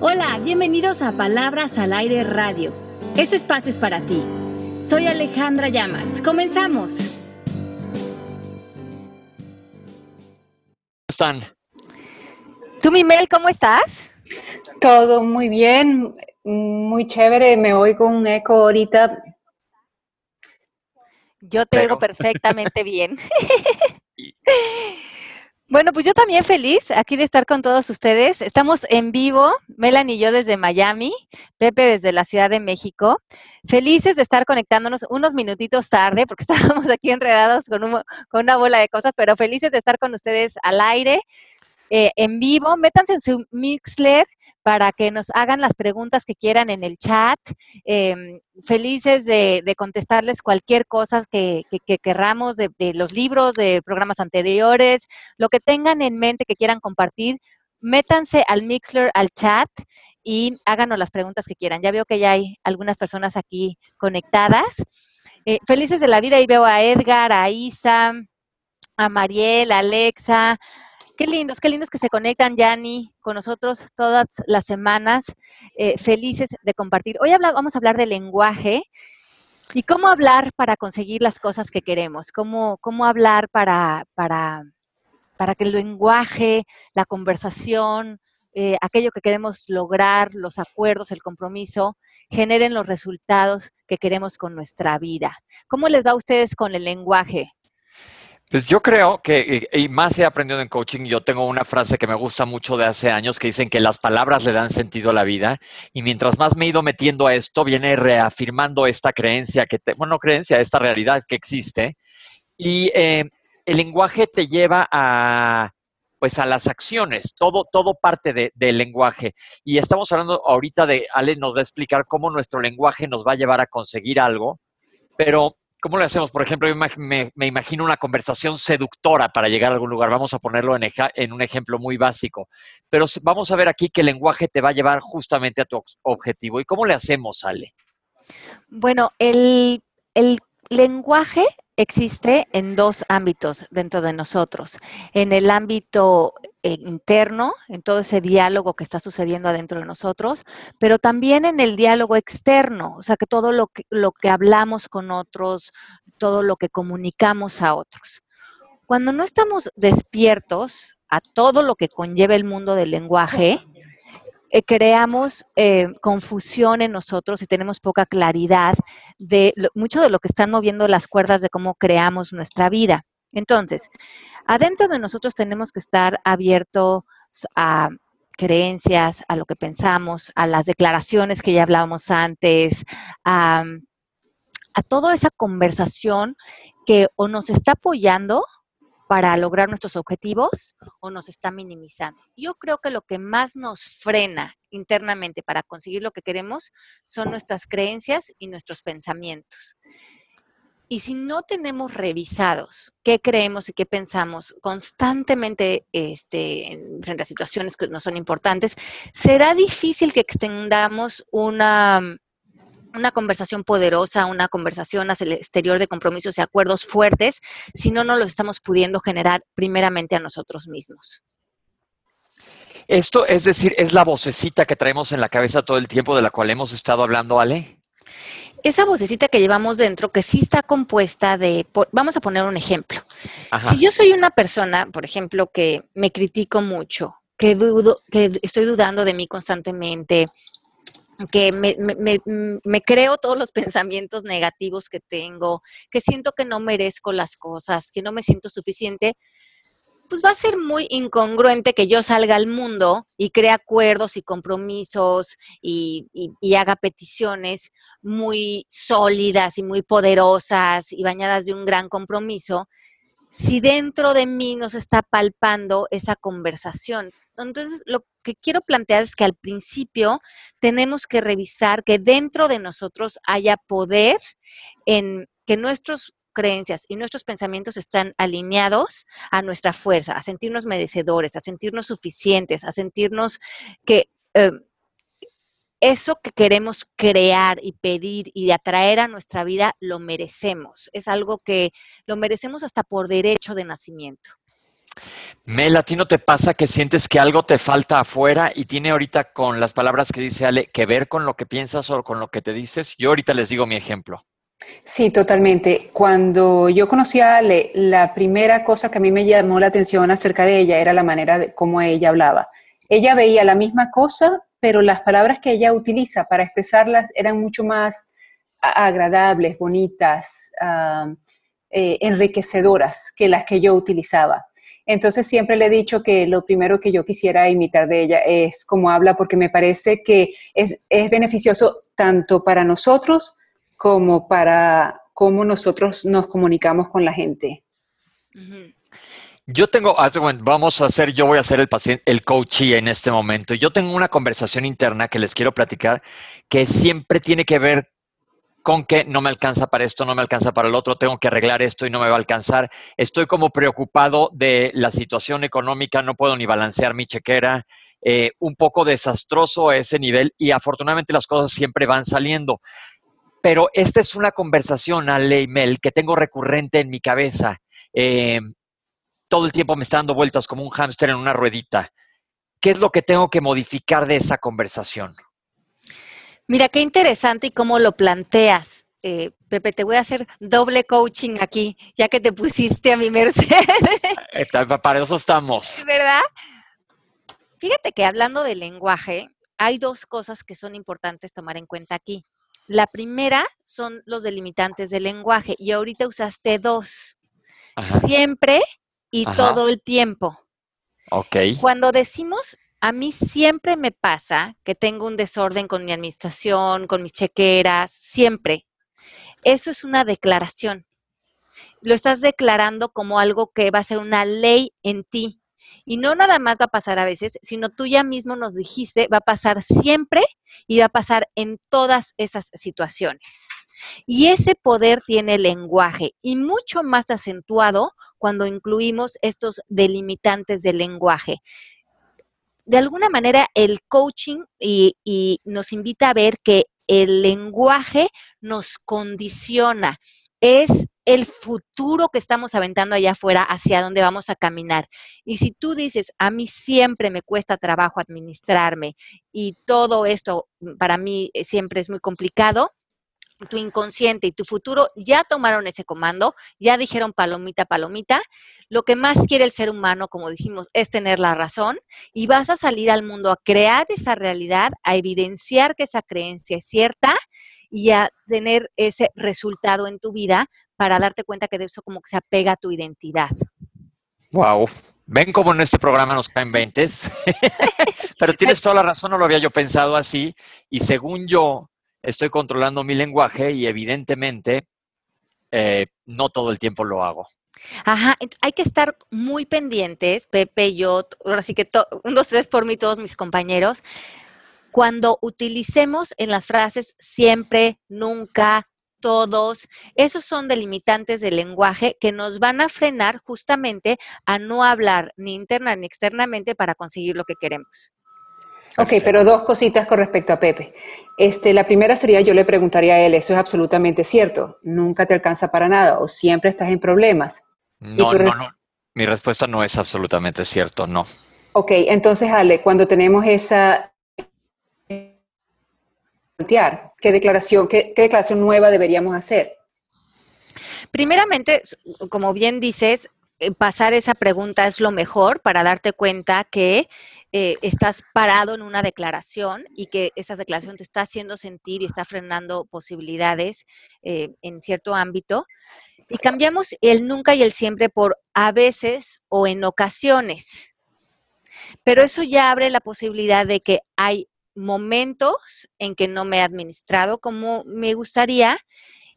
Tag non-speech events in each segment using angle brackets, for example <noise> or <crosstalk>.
Hola, bienvenidos a Palabras al Aire Radio. Este espacio es para ti. Soy Alejandra Llamas. Comenzamos. ¿Cómo están? ¿Tú, Mimel, cómo estás? Todo muy bien, muy chévere. Me oigo un eco ahorita. Yo te oigo perfectamente bien. <laughs> Bueno, pues yo también feliz aquí de estar con todos ustedes. Estamos en vivo, Melanie y yo desde Miami, Pepe desde la Ciudad de México. Felices de estar conectándonos unos minutitos tarde, porque <laughs> estábamos aquí enredados con, con una bola de cosas, pero felices de estar con ustedes al aire, eh, en vivo. Métanse en su Mixler para que nos hagan las preguntas que quieran en el chat. Em, felices de, contestarles cualquier cosa que, querramos de, los libros, de programas anteriores, lo que tengan en mente que quieran compartir. Métanse al Mixler, al chat y háganos las preguntas que quieran. Ya veo que ya hay algunas personas aquí conectadas. Eh, felices de la vida y veo a Edgar, a Isa, a Mariel, a Alexa, Qué lindos, qué lindos que se conectan, Yanni, con nosotros todas las semanas, eh, felices de compartir. Hoy vamos a hablar de lenguaje y cómo hablar para conseguir las cosas que queremos, cómo, cómo hablar para, para, para que el lenguaje, la conversación, eh, aquello que queremos lograr, los acuerdos, el compromiso, generen los resultados que queremos con nuestra vida. ¿Cómo les va a ustedes con el lenguaje? Pues yo creo que, y más he aprendido en coaching, yo tengo una frase que me gusta mucho de hace años que dicen que las palabras le dan sentido a la vida y mientras más me he ido metiendo a esto, viene reafirmando esta creencia, que bueno, creencia, esta realidad que existe y eh, el lenguaje te lleva a, pues a las acciones, todo, todo parte del lenguaje. Y estamos hablando ahorita de, Ale nos va a explicar cómo nuestro lenguaje nos va a llevar a conseguir algo, pero ¿Cómo le hacemos? Por ejemplo, me, imagino una conversación seductora para llegar a algún lugar. Vamos a ponerlo en, un ejemplo muy básico. Pero vamos a ver aquí qué lenguaje te va a llevar justamente a tu objetivo. ¿Y cómo le hacemos, Ale? Bueno, el lenguaje existe en dos ámbitos dentro de nosotros. En el ámbito eh, interno, en todo ese diálogo que está sucediendo adentro de nosotros, pero también en el diálogo externo, o sea, que todo lo que, lo que hablamos con otros, todo lo que comunicamos a otros. Cuando no estamos despiertos a todo lo que conlleva el mundo del lenguaje, eh, creamos eh, confusión en nosotros y tenemos poca claridad de mucho de lo que están moviendo las cuerdas de cómo creamos nuestra vida. Entonces, adentro de nosotros tenemos que estar abiertos a creencias, a lo que pensamos, a las declaraciones que ya hablábamos antes, a, a toda esa conversación que o nos está apoyando para lograr nuestros objetivos o nos está minimizando. Yo creo que lo que más nos frena internamente para conseguir lo que queremos son nuestras creencias y nuestros pensamientos. Y si no tenemos revisados qué creemos y qué pensamos constantemente este, frente a situaciones que no son importantes, será difícil que extendamos una una conversación poderosa, una conversación hacia el exterior de compromisos y acuerdos fuertes, si no, no los estamos pudiendo generar primeramente a nosotros mismos. Esto, es decir, es la vocecita que traemos en la cabeza todo el tiempo de la cual hemos estado hablando, Ale. Esa vocecita que llevamos dentro, que sí está compuesta de, vamos a poner un ejemplo. Si yo soy una persona, por ejemplo, que me critico mucho, que dudo, que estoy dudando de mí constantemente, que me, me, creo todos los pensamientos negativos que tengo, que siento que no merezco las cosas, que no me siento suficiente, pues va a ser muy incongruente que yo salga al mundo y cree acuerdos y compromisos y, y, haga peticiones muy sólidas y muy poderosas y bañadas de un gran compromiso, si dentro de mí no se está palpando esa conversación. Entonces, lo que quiero plantear es que al principio tenemos que revisar que dentro de nosotros haya poder en que nuestras creencias y nuestros pensamientos están alineados a nuestra fuerza, a sentirnos merecedores, a sentirnos suficientes, a sentirnos que eh, eso que queremos crear y pedir y atraer a nuestra vida lo merecemos. Es algo que lo merecemos hasta por derecho de nacimiento. Mel, ¿a ti no te pasa que sientes que algo te falta afuera y tiene ahorita con las palabras que dice Ale que ver con lo que piensas o con lo que te dices? Yo ahorita les digo mi ejemplo. Sí, totalmente. Cuando yo conocí a Ale, la primera cosa que a mí me llamó la atención acerca de ella era la manera de cómo ella hablaba. Ella veía la misma cosa, pero las palabras que ella utiliza para expresarlas eran mucho más agradables, bonitas, uh, eh, enriquecedoras que las que yo utilizaba. Entonces siempre le he dicho que lo primero que yo quisiera imitar de ella es cómo habla, porque me parece que es, es beneficioso tanto para nosotros como para cómo nosotros nos comunicamos con la gente. Yo tengo, vamos a hacer, yo voy a ser el paciente, el coachee en este momento. Yo tengo una conversación interna que les quiero platicar que siempre tiene que ver con que no me alcanza para esto, no me alcanza para el otro, tengo que arreglar esto y no me va a alcanzar. Estoy como preocupado de la situación económica, no puedo ni balancear mi chequera, eh, un poco desastroso ese nivel y afortunadamente las cosas siempre van saliendo. Pero esta es una conversación, Ale y Mel, que tengo recurrente en mi cabeza. Eh, todo el tiempo me está dando vueltas como un hámster en una ruedita. ¿Qué es lo que tengo que modificar de esa conversación? Mira, qué interesante y cómo lo planteas. Eh, Pepe, te voy a hacer doble coaching aquí, ya que te pusiste a mi merced. <laughs> Para eso estamos. ¿Verdad? Fíjate que hablando del lenguaje, hay dos cosas que son importantes tomar en cuenta aquí. La primera son los delimitantes del lenguaje y ahorita usaste dos. Siempre y todo el tiempo. Ok. Cuando decimos a mí siempre me pasa que tengo un desorden con mi administración, con mis chequeras, siempre. Eso es una declaración. Lo estás declarando como algo que va a ser una ley en ti. Y no nada más va a pasar a veces, sino tú ya mismo nos dijiste, va a pasar siempre y va a pasar en todas esas situaciones. Y ese poder tiene lenguaje y mucho más acentuado cuando incluimos estos delimitantes del lenguaje de alguna manera el coaching y, nos invita a ver que el lenguaje nos condiciona, es el futuro que estamos aventando allá afuera hacia dónde vamos a caminar. Y si tú dices, a mí siempre me cuesta trabajo administrarme y todo esto para mí eh, siempre es muy complicado, tu inconsciente y tu futuro ya tomaron ese comando, ya dijeron palomita, palomita. Lo que más quiere el ser humano, como dijimos, es tener la razón y vas a salir al mundo a crear esa realidad, a evidenciar que esa creencia es cierta y a tener ese resultado en tu vida para darte cuenta que de eso como que se apega a tu identidad. Wow. Ven como en este programa nos caen 20. <laughs> Pero tienes toda la razón, no lo había yo pensado así. Y según yo, estoy controlando mi lenguaje y evidentemente eh, no todo el tiempo lo hago. Ajá, hay que estar muy pendientes, Pepe, yo, ahora sí que un, dos, tres por mí, todos mis compañeros, cuando utilicemos en las frases siempre, nunca, todos, esos son delimitantes del lenguaje que nos van a frenar justamente a no hablar ni interna ni externamente para conseguir lo que queremos. Ok, pero dos cositas con respecto a Pepe. Este, la primera sería, yo le preguntaría a él, ¿eso es absolutamente cierto? ¿Nunca te alcanza para nada o siempre estás en problemas? No, no, no. Mi respuesta no es absolutamente cierto, no. Ok, entonces Ale, cuando tenemos esa... ¿Qué declaración, qué, qué declaración nueva deberíamos hacer? Primeramente, como bien dices, pasar esa pregunta es lo mejor para darte cuenta que eh, estás parado en una declaración y que esa declaración te está haciendo sentir y está frenando posibilidades eh, en cierto ámbito. Y cambiamos el nunca y el siempre por a veces o en ocasiones. Pero eso ya abre la posibilidad de que hay momentos en que no me he administrado como me gustaría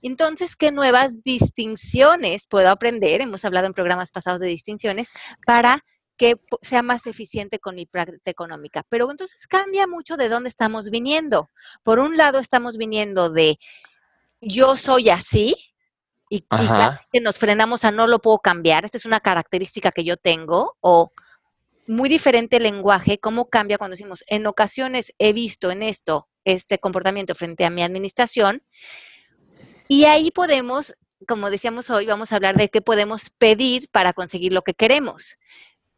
entonces, ¿qué nuevas distinciones puedo aprender? Hemos hablado en programas pasados de distinciones para que sea más eficiente con mi práctica económica. Pero entonces cambia mucho de dónde estamos viniendo. Por un lado, estamos viniendo de yo soy así, y, que nos frenamos a no lo puedo cambiar, esta es una característica que yo tengo, o muy diferente el lenguaje, cómo cambia cuando decimos, en ocasiones he visto en esto este comportamiento frente a mi administración, y ahí podemos, como decíamos hoy, vamos a hablar de qué podemos pedir para conseguir lo que queremos.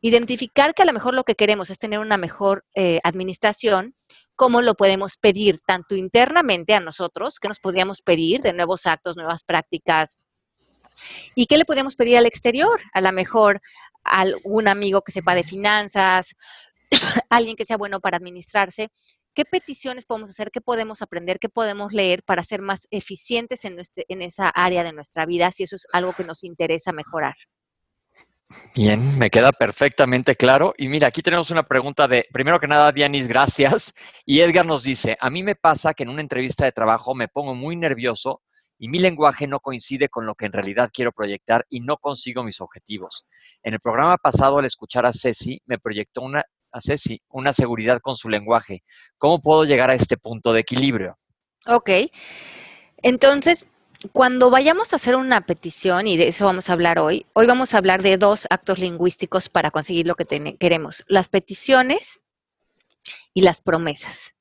identificar que a lo mejor lo que queremos es tener una mejor eh, administración, cómo lo podemos pedir tanto internamente a nosotros, que nos podríamos pedir de nuevos actos, nuevas prácticas, y qué le podemos pedir al exterior, a lo mejor a algún amigo que sepa de finanzas, <coughs> alguien que sea bueno para administrarse. ¿Qué peticiones podemos hacer? ¿Qué podemos aprender? ¿Qué podemos leer para ser más eficientes en, esa área de nuestra vida si eso es algo que nos interesa mejorar? Bien, me queda perfectamente claro. Y mira, aquí tenemos una pregunta de, primero que nada, Dianis, gracias. Y Edgar nos dice, a mí me pasa que en una entrevista de trabajo me pongo muy nervioso y mi lenguaje no coincide con lo que en realidad quiero proyectar y no consigo mis objetivos. En el programa pasado, al escuchar a Ceci, me proyectó una, a Ceci, una seguridad con su lenguaje. ¿Cómo puedo llegar a este punto de equilibrio? Ok. Entonces, cuando vayamos a hacer una petición, y de eso vamos a hablar hoy, hoy vamos a hablar de dos actos lingüísticos para conseguir lo que queremos, las peticiones y las promesas.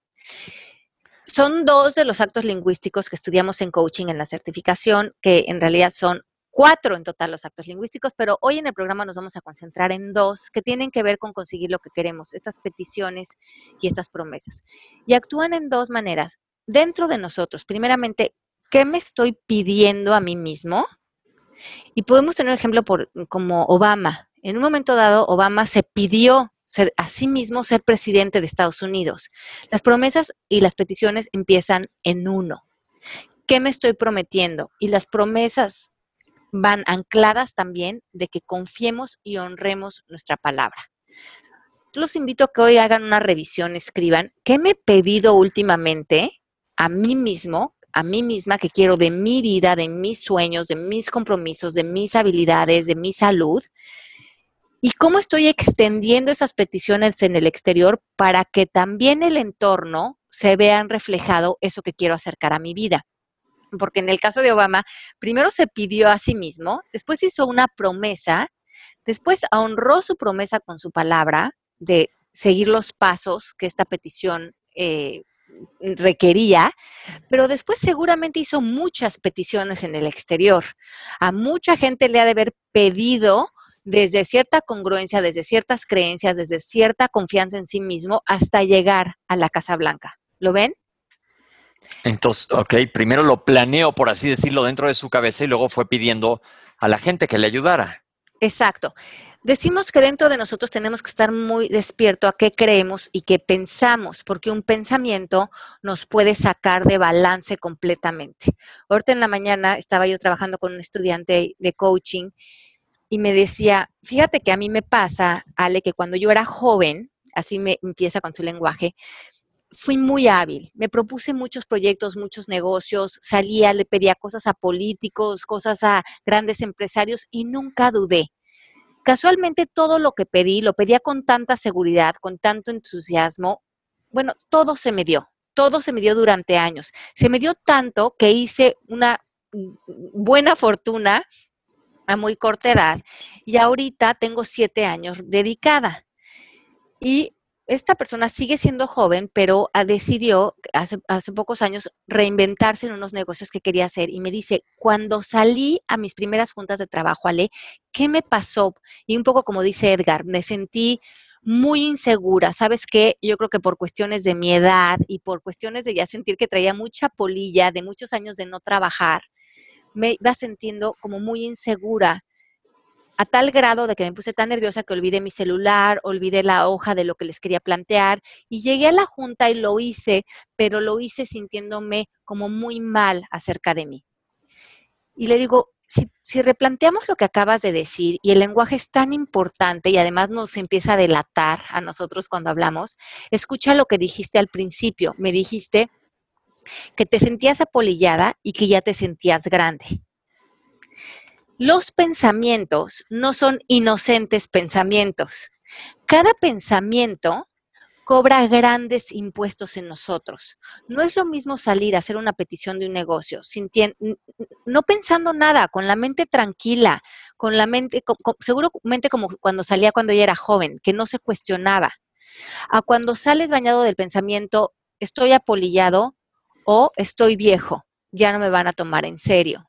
Son dos de los actos lingüísticos que estudiamos en coaching en la certificación, que en realidad son cuatro en total los actos lingüísticos, pero hoy en el programa nos vamos a concentrar en dos que tienen que ver con conseguir lo que queremos, estas peticiones y estas promesas. Y actúan en dos maneras. Dentro de nosotros, primeramente, ¿qué me estoy pidiendo a mí mismo? Y podemos tener un ejemplo por, como Obama. En un momento dado, Obama se pidió ser a sí mismo ser presidente de Estados Unidos. Las promesas y las peticiones empiezan en uno. ¿Qué me estoy prometiendo? Y las promesas van ancladas también de que confiemos y honremos nuestra palabra. Los invito a que hoy hagan una revisión, escriban qué me he pedido últimamente a mí mismo a mí misma que quiero de mi vida, de mis sueños, de mis compromisos, de mis habilidades, de mi salud. Y cómo estoy extendiendo esas peticiones en el exterior para que también el entorno se vean reflejado eso que quiero acercar a mi vida. Porque en el caso de Obama, primero se pidió a sí mismo, después hizo una promesa, después honró su promesa con su palabra de seguir los pasos que esta petición eh, requería, pero después seguramente hizo muchas peticiones en el exterior. A mucha gente le ha de haber pedido desde cierta congruencia, desde ciertas creencias, desde cierta confianza en sí mismo, hasta llegar a la Casa Blanca. ¿Lo ven? Entonces, ok, primero lo planeó, por así decirlo, dentro de su cabeza y luego fue pidiendo a la gente que le ayudara. Exacto. Decimos que dentro de nosotros tenemos que estar muy despierto a qué creemos y qué pensamos, porque un pensamiento nos puede sacar de balance completamente. Ahorita en la mañana estaba yo trabajando con un estudiante de coaching y me decía, fíjate que a mí me pasa, Ale, que cuando yo era joven, así me empieza con su lenguaje, fui muy hábil, me propuse muchos proyectos, muchos negocios, salía, le pedía cosas a políticos, cosas a grandes empresarios y nunca dudé Casualmente todo lo que pedí, lo pedía con tanta seguridad, con tanto entusiasmo. Bueno, todo se me dio, todo se me dio durante años. Se me dio tanto que hice una buena fortuna a muy corta edad y ahorita tengo siete años dedicada. Y esta persona sigue siendo joven, pero decidió hace, hace, pocos años reinventarse en unos negocios que quería hacer. Y me dice, cuando salí a mis primeras juntas de trabajo, Ale, ¿qué me pasó? Y un poco como dice Edgar, me sentí muy insegura. ¿Sabes qué? Yo creo que por cuestiones de mi edad y por cuestiones de ya sentir que traía mucha polilla, de muchos años de no trabajar, me iba sintiendo como muy insegura a tal grado de que me puse tan nerviosa que olvidé mi celular, olvidé la hoja de lo que les quería plantear y llegué a la junta y lo hice, pero lo hice sintiéndome como muy mal acerca de mí. Y le digo, si, si, replanteamos lo que acabas de decir y el lenguaje es tan importante y además nos empieza a delatar a nosotros cuando hablamos, escucha lo que dijiste al principio. Me dijiste que te sentías apolillada y que ya te sentías grande. Los pensamientos no son inocentes pensamientos. Cada pensamiento cobra grandes impuestos en nosotros. No es lo mismo salir a hacer una petición de un negocio, no pensando nada, con la mente tranquila, con la mente, seguramente como cuando salía cuando ella era joven, que no se cuestionaba, a cuando sales bañado del pensamiento, estoy apolillado o estoy viejo, ya no me van a tomar en serio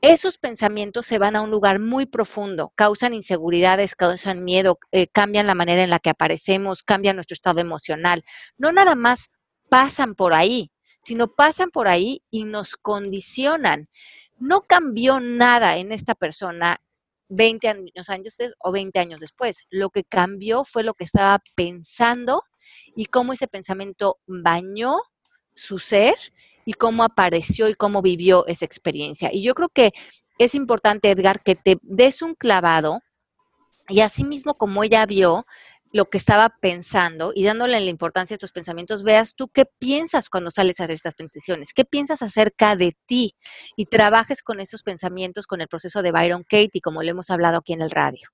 esos pensamientos se van a un lugar muy profundo, causan inseguridades, causan miedo, eh, cambian la manera en la que aparecemos, cambian nuestro estado emocional. No nada más pasan por ahí, sino pasan por ahí y nos condicionan. No cambió nada en esta persona 20 años antes o 20 años después. Lo que cambió fue lo que estaba pensando y cómo ese pensamiento bañó su ser y cómo apareció y cómo vivió esa experiencia. Y yo creo que es importante, Edgar, que te des un clavado y así mismo como ella vio lo que estaba pensando y dándole la importancia a estos pensamientos, veas tú qué piensas cuando sales a hacer estas peticiones, qué piensas acerca de ti y trabajes con esos pensamientos con el proceso de Byron Katie, como lo hemos hablado aquí en el radio.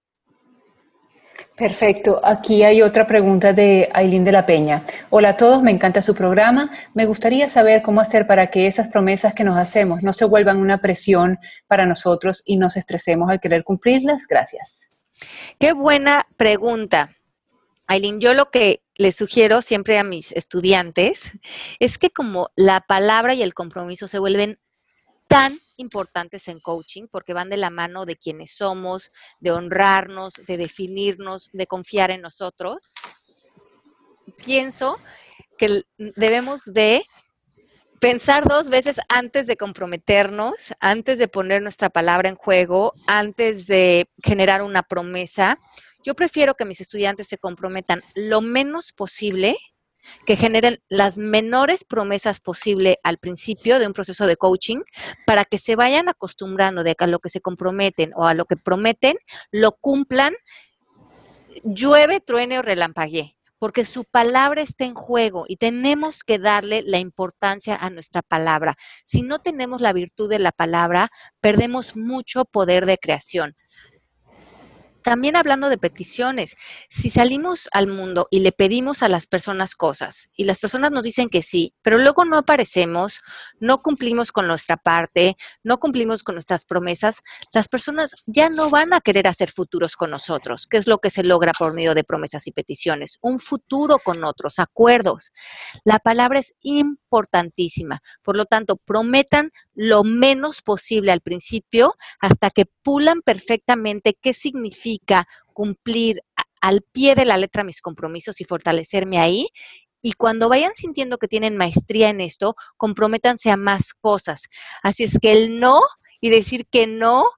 Perfecto. Aquí hay otra pregunta de Aileen de la Peña. Hola a todos, me encanta su programa. Me gustaría saber cómo hacer para que esas promesas que nos hacemos no se vuelvan una presión para nosotros y nos estresemos al querer cumplirlas. Gracias. Qué buena pregunta. Aileen, yo lo que les sugiero siempre a mis estudiantes es que como la palabra y el compromiso se vuelven tan importantes en coaching porque van de la mano de quienes somos, de honrarnos, de definirnos, de confiar en nosotros. Pienso que debemos de pensar dos veces antes de comprometernos, antes de poner nuestra palabra en juego, antes de generar una promesa. Yo prefiero que mis estudiantes se comprometan lo menos posible que generen las menores promesas posible al principio de un proceso de coaching para que se vayan acostumbrando de que a lo que se comprometen o a lo que prometen lo cumplan, llueve, truene o relampaguee, porque su palabra está en juego y tenemos que darle la importancia a nuestra palabra. Si no tenemos la virtud de la palabra, perdemos mucho poder de creación también hablando de peticiones, si salimos al mundo y le pedimos a las personas cosas y las personas nos dicen que sí, pero luego no aparecemos, no cumplimos con nuestra parte, no cumplimos con nuestras promesas, las personas ya no van a querer hacer futuros con nosotros, que es lo que se logra por medio de promesas y peticiones, un futuro con otros, acuerdos. La palabra es importantísima, por lo tanto, prometan lo menos posible al principio hasta que pulan perfectamente qué significa cumplir al pie de la letra mis compromisos y fortalecerme ahí. Y cuando vayan sintiendo que tienen maestría en esto, comprométanse a más cosas. Así es que el no y decir que no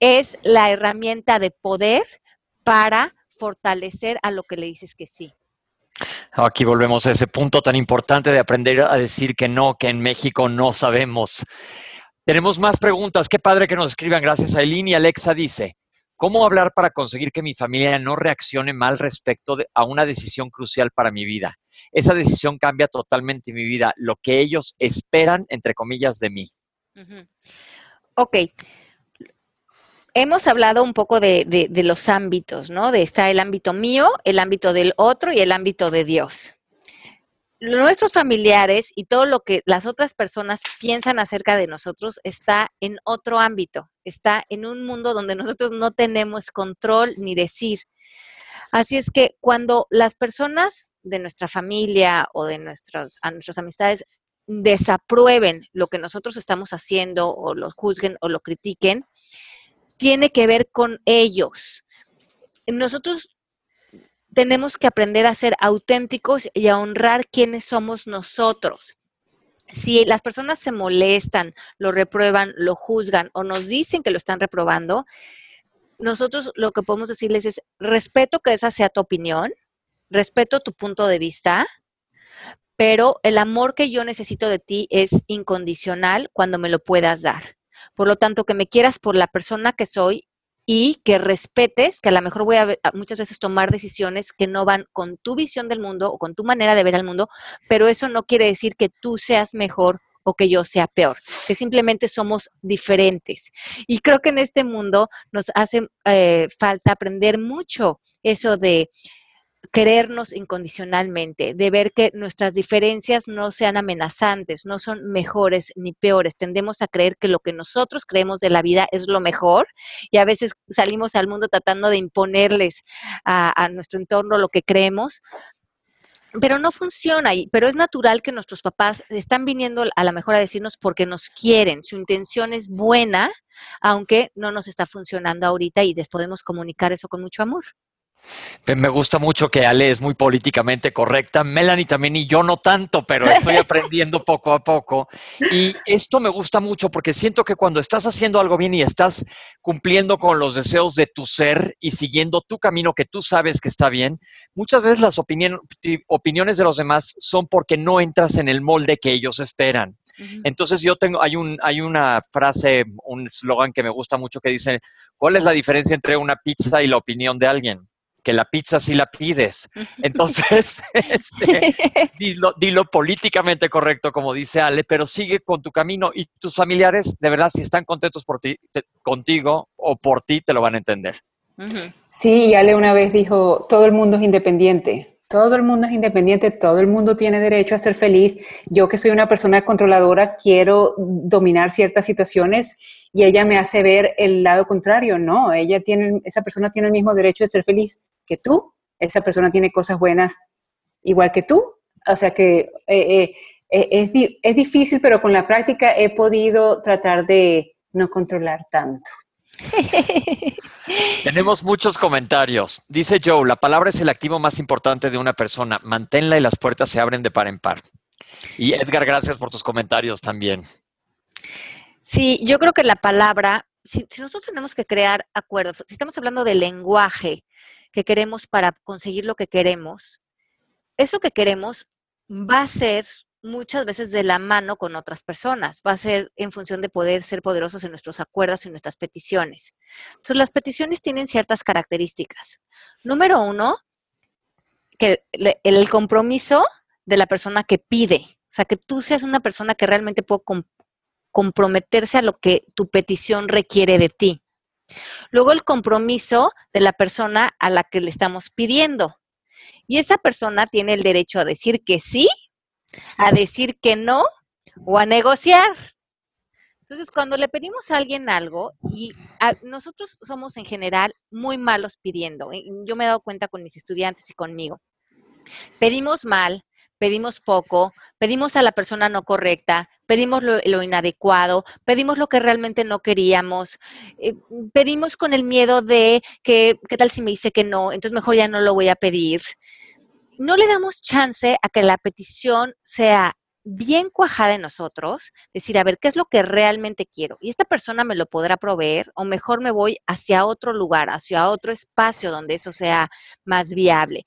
es la herramienta de poder para fortalecer a lo que le dices que sí. Aquí volvemos a ese punto tan importante de aprender a decir que no, que en México no sabemos. Tenemos más preguntas. Qué padre que nos escriban. Gracias, Aileen. Y Alexa dice, ¿cómo hablar para conseguir que mi familia no reaccione mal respecto a una decisión crucial para mi vida? Esa decisión cambia totalmente mi vida, lo que ellos esperan, entre comillas, de mí. Ok hemos hablado un poco de, los ámbitos, ¿no? De está el ámbito mío, el ámbito del otro y el ámbito de Dios. Nuestros familiares y todo lo que las otras personas piensan acerca de nosotros está en otro ámbito, está en un mundo donde nosotros no tenemos control ni decir. Así es que cuando las personas de nuestra familia o de nuestros, a nuestras amistades desaprueben lo que nosotros estamos haciendo o lo juzguen o lo critiquen, tiene que ver con ellos. Nosotros tenemos que aprender a ser auténticos y a honrar quiénes somos nosotros. Si las personas se molestan, lo reprueban, lo juzgan o nos dicen que lo están reprobando, nosotros lo que podemos decirles es, respeto que esa sea tu opinión, respeto tu punto de vista, pero el amor que yo necesito de ti es incondicional cuando me lo puedas dar. Por lo tanto, que me quieras por la persona que soy y que respetes, que a lo mejor voy a, muchas veces tomar decisiones que no van con tu visión del mundo o con tu manera de ver al mundo, pero eso no quiere decir que tú seas mejor o que yo sea peor, que simplemente somos diferentes. Y creo que en este mundo nos hace eh, falta aprender mucho eso de querernos incondicionalmente, de ver que nuestras diferencias no sean amenazantes, no son mejores ni peores. Tendemos a creer que lo que nosotros creemos de la vida es lo mejor y a veces salimos al mundo tratando de imponerles a, nuestro entorno lo que creemos. pero no funciona, pero es natural que nuestros papás están viniendo a lo mejor a decirnos porque nos quieren, su intención es buena, aunque no nos está funcionando ahorita y les podemos comunicar eso con mucho amor. Me gusta mucho que Ale es muy políticamente correcta, Melanie también y yo no tanto, pero estoy <laughs> aprendiendo poco a poco. Y esto me gusta mucho porque siento que cuando estás haciendo algo bien y estás cumpliendo con los deseos de tu ser y siguiendo tu camino que tú sabes que está bien, muchas veces las opiniones de los demás son porque no entras en el molde que ellos esperan. Entonces yo tengo, hay, un, hay una frase, un eslogan que me gusta mucho que dice, ¿cuál es la diferencia entre una pizza y la opinión de alguien? Que la pizza sí la pides. Entonces, <laughs> este, dilo, políticamente correcto, como dice Ale, pero sigue con tu camino y tus familiares, de verdad, si están contentos por ti, contigo o por ti, te lo van a entender. Sí, Ale una vez dijo, todo el mundo es independiente. Todo el mundo es independiente, todo el mundo tiene derecho a ser feliz. Yo que soy una persona controladora, quiero dominar ciertas situaciones y ella me hace ver el lado contrario. No, ella tiene, esa persona tiene el mismo derecho de ser feliz que tú, esa persona tiene cosas buenas igual que tú. O sea que eh, eh, es, es difícil, pero con la práctica he podido tratar de no controlar tanto. <laughs> Tenemos muchos comentarios. Dice Joe, la palabra es el activo más importante de una persona. Manténla y las puertas se abren de par en par. Y Edgar, gracias por tus comentarios también. Sí, yo creo que la palabra, si, si nosotros tenemos que crear acuerdos, si estamos hablando de lenguaje, que queremos para conseguir lo que queremos, eso que queremos va a ser muchas veces de la mano con otras personas, va a ser en función de poder ser poderosos en nuestros acuerdos y nuestras peticiones. Entonces, las peticiones tienen ciertas características. Número uno, que el compromiso de la persona que pide, o sea, que tú seas una persona que realmente puede comprometerse a lo que tu petición requiere de ti. Luego el compromiso de la persona a la que le estamos pidiendo. Y esa persona tiene el derecho a decir que sí, a decir que no o a negociar. Entonces, cuando le pedimos a alguien algo, y nosotros somos en general muy malos pidiendo, yo me he dado cuenta con mis estudiantes y conmigo. Pedimos mal, pedimos poco, pedimos a la persona no correcta, pedimos lo, inadecuado, pedimos lo que realmente no queríamos, eh, pedimos con el miedo de que, ¿qué tal si me dice que no? Entonces mejor ya no lo voy a pedir. No le damos chance a que la petición sea bien cuajada en nosotros, decir, a ver, ¿qué es lo que realmente quiero? Y esta persona me lo podrá proveer o mejor me voy hacia otro lugar, hacia otro espacio donde eso sea más viable.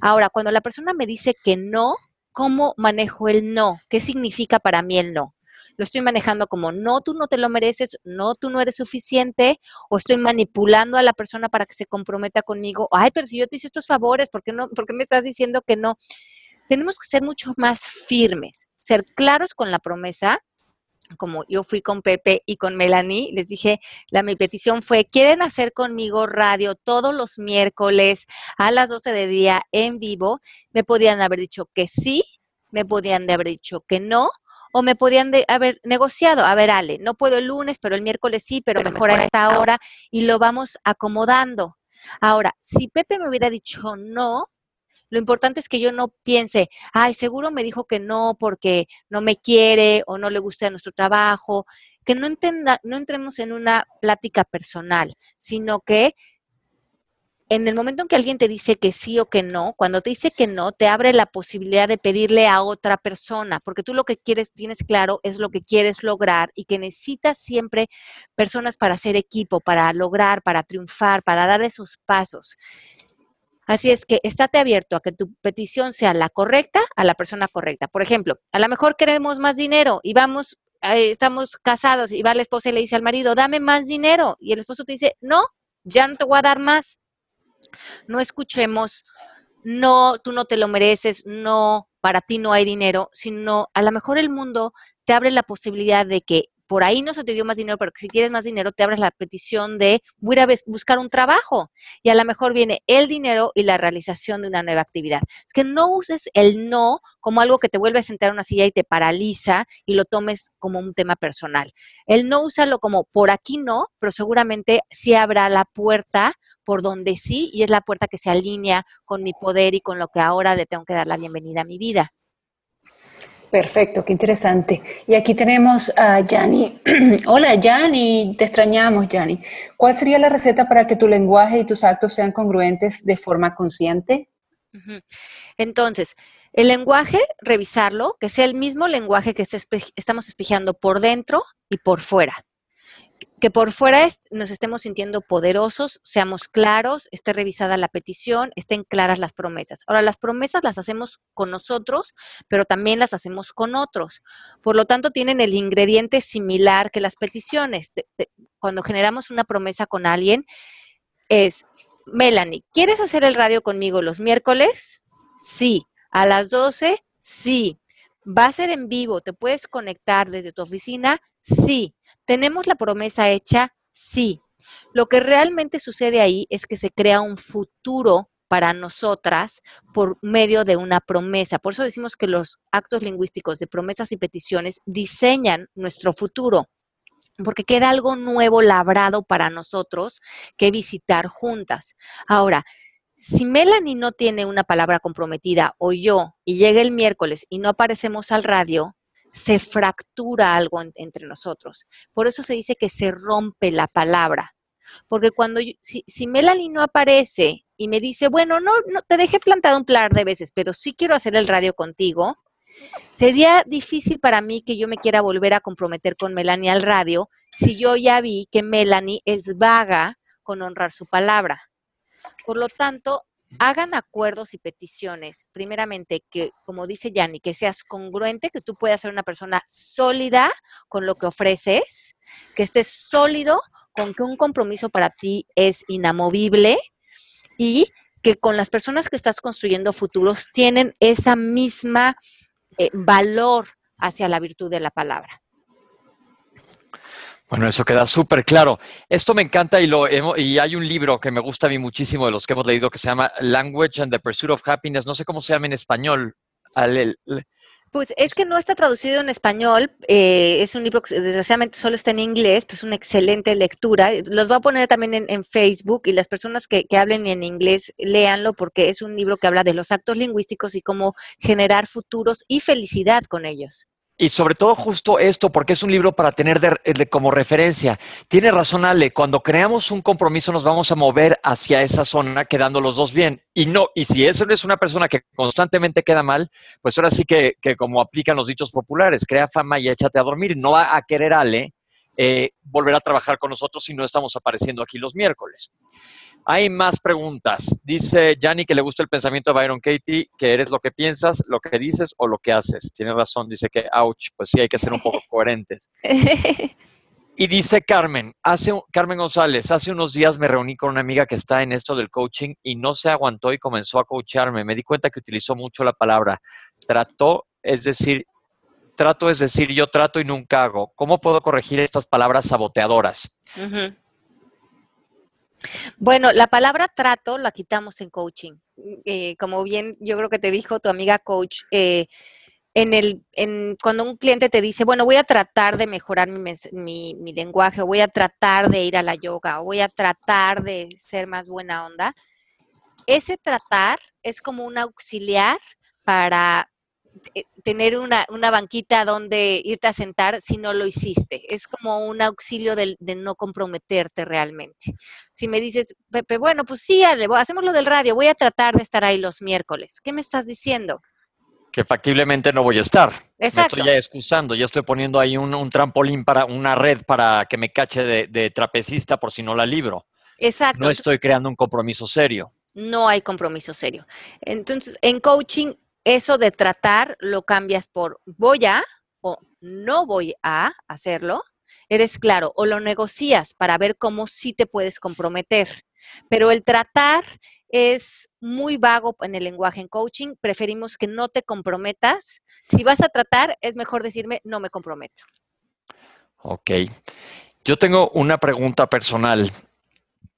Ahora, cuando la persona me dice que no, ¿cómo manejo el no? ¿Qué significa para mí el no? Lo estoy manejando como no, tú no te lo mereces, no, tú no eres suficiente, o estoy manipulando a la persona para que se comprometa conmigo. Ay, pero si yo te hice estos favores, ¿por qué, no, ¿por qué me estás diciendo que no? Tenemos que ser mucho más firmes, ser claros con la promesa como yo fui con Pepe y con Melanie, les dije, la mi petición fue, ¿quieren hacer conmigo radio todos los miércoles a las 12 de día en vivo? Me podían haber dicho que sí, me podían haber dicho que no, o me podían haber negociado, a ver, Ale, no puedo el lunes, pero el miércoles sí, pero mejor a esta hora, y lo vamos acomodando. Ahora, si Pepe me hubiera dicho no, lo importante es que yo no piense, ay, seguro me dijo que no porque no me quiere o no le gusta nuestro trabajo, que no, entenda, no entremos en una plática personal, sino que en el momento en que alguien te dice que sí o que no, cuando te dice que no, te abre la posibilidad de pedirle a otra persona, porque tú lo que quieres, tienes claro, es lo que quieres lograr y que necesitas siempre personas para hacer equipo, para lograr, para triunfar, para dar esos pasos. Así es que estate abierto a que tu petición sea la correcta a la persona correcta. Por ejemplo, a lo mejor queremos más dinero y vamos, eh, estamos casados y va la esposa y le dice al marido, dame más dinero. Y el esposo te dice, no, ya no te voy a dar más. No escuchemos, no, tú no te lo mereces, no, para ti no hay dinero, sino a lo mejor el mundo te abre la posibilidad de que por ahí no se te dio más dinero, pero que si quieres más dinero te abres la petición de voy a buscar un trabajo y a lo mejor viene el dinero y la realización de una nueva actividad. Es que no uses el no como algo que te vuelve a sentar en una silla y te paraliza y lo tomes como un tema personal. El no úsalo como por aquí no, pero seguramente sí habrá la puerta por donde sí y es la puerta que se alinea con mi poder y con lo que ahora le tengo que dar la bienvenida a mi vida. Perfecto, qué interesante. Y aquí tenemos a Yanni. <clears throat> Hola, Yanni, te extrañamos, Yanni. ¿Cuál sería la receta para que tu lenguaje y tus actos sean congruentes de forma consciente? Entonces, el lenguaje, revisarlo, que sea el mismo lenguaje que estamos espejeando por dentro y por fuera que por fuera nos estemos sintiendo poderosos, seamos claros, esté revisada la petición, estén claras las promesas. Ahora, las promesas las hacemos con nosotros, pero también las hacemos con otros. Por lo tanto, tienen el ingrediente similar que las peticiones. cuando generamos una promesa con alguien, es, Melanie, ¿quieres hacer el radio conmigo los miércoles? Sí. A las 12, sí. ¿Va a ser en vivo? ¿Te puedes conectar desde tu oficina? Sí. ¿Tenemos la promesa hecha? Sí. Lo que realmente sucede ahí es que se crea un futuro para nosotras por medio de una promesa. Por eso decimos que los actos lingüísticos de promesas y peticiones diseñan nuestro futuro, porque queda algo nuevo labrado para nosotros que visitar juntas. Ahora, si Melanie no tiene una palabra comprometida o yo y llega el miércoles y no aparecemos al radio, se fractura algo entre nosotros. Por eso se dice que se rompe la palabra. Porque cuando, si, Melanie no aparece y me dice, bueno, no, no, te dejé plantado un par de veces, pero sí quiero hacer el radio contigo, sería difícil para mí que yo me quiera volver a comprometer con Melanie al radio si yo ya vi que Melanie es vaga con honrar su palabra. Por lo tanto, hagan acuerdos y peticiones, primeramente que, como dice Yanni, que seas congruente, que tú puedas ser una persona sólida con lo que ofreces, que estés sólido con que un compromiso para ti es inamovible y que con las personas que estás construyendo futuros tienen esa misma eh, valor hacia la virtud de la palabra. Bueno, eso queda súper claro. Esto me encanta y, lo y hay un libro que me gusta a mí muchísimo de los que hemos leído que se llama Language and the Pursuit of Happiness. No sé cómo se llama en español. Pues es que no está traducido en español, eh, es un libro que desgraciadamente solo está en inglés, pues una excelente lectura. Los voy a poner también en, Facebook y las personas que, que, hablen en inglés, léanlo porque es un libro que habla de los actos lingüísticos y cómo generar futuros y felicidad con ellos. Y sobre todo justo esto, porque es un libro para tener de, como referencia. Tiene razón Ale, cuando creamos un compromiso nos vamos a mover hacia esa zona quedando los dos bien. Y no, y si eso es una persona que constantemente queda mal, pues ahora sí que, que como aplican los dichos populares, crea fama y échate a dormir. No va a querer Ale eh, volver a trabajar con nosotros si no estamos apareciendo aquí los miércoles. Hay más preguntas. Dice Yanni que le gusta el pensamiento de Byron Katie, que eres lo que piensas, lo que dices o lo que haces. Tiene razón, dice que, ouch, pues sí, hay que ser un poco <laughs> coherentes. Y dice Carmen, hace, Carmen González, hace unos días me reuní con una amiga que está en esto del coaching y no se aguantó y comenzó a coacharme. Me di cuenta que utilizó mucho la palabra trató, es decir, trato es decir yo trato y nunca hago. ¿Cómo puedo corregir estas palabras saboteadoras? Bueno, la palabra trato la quitamos en coaching. Eh, como bien yo creo que te dijo tu amiga coach, eh, en el, en, cuando un cliente te dice, bueno, voy a tratar de mejorar mi, mi, lenguaje, voy a tratar de ir a la yoga, o voy a tratar de ser más buena onda, ese tratar es como un auxiliar para tener una, una, banquita donde irte a sentar si no lo hiciste. Es como un auxilio de, no comprometerte realmente. Si me dices, Pepe, bueno, pues sí, hacemos lo del radio, voy a tratar de estar ahí los miércoles. ¿Qué me estás diciendo? Que factiblemente no voy a estar. Exacto. Me estoy ya excusando, ya estoy poniendo ahí un, trampolín para una red para que me cache de, de trapecista por si no la libro. Exacto. No estoy creando un compromiso serio. No hay compromiso serio. Entonces, en coaching eso de tratar lo cambias por voy a o no voy a hacerlo. Eres claro, o lo negocias para ver cómo sí te puedes comprometer. Pero el tratar es muy vago en el lenguaje en coaching. Preferimos que no te comprometas. Si vas a tratar, es mejor decirme no me comprometo. Ok. Yo tengo una pregunta personal.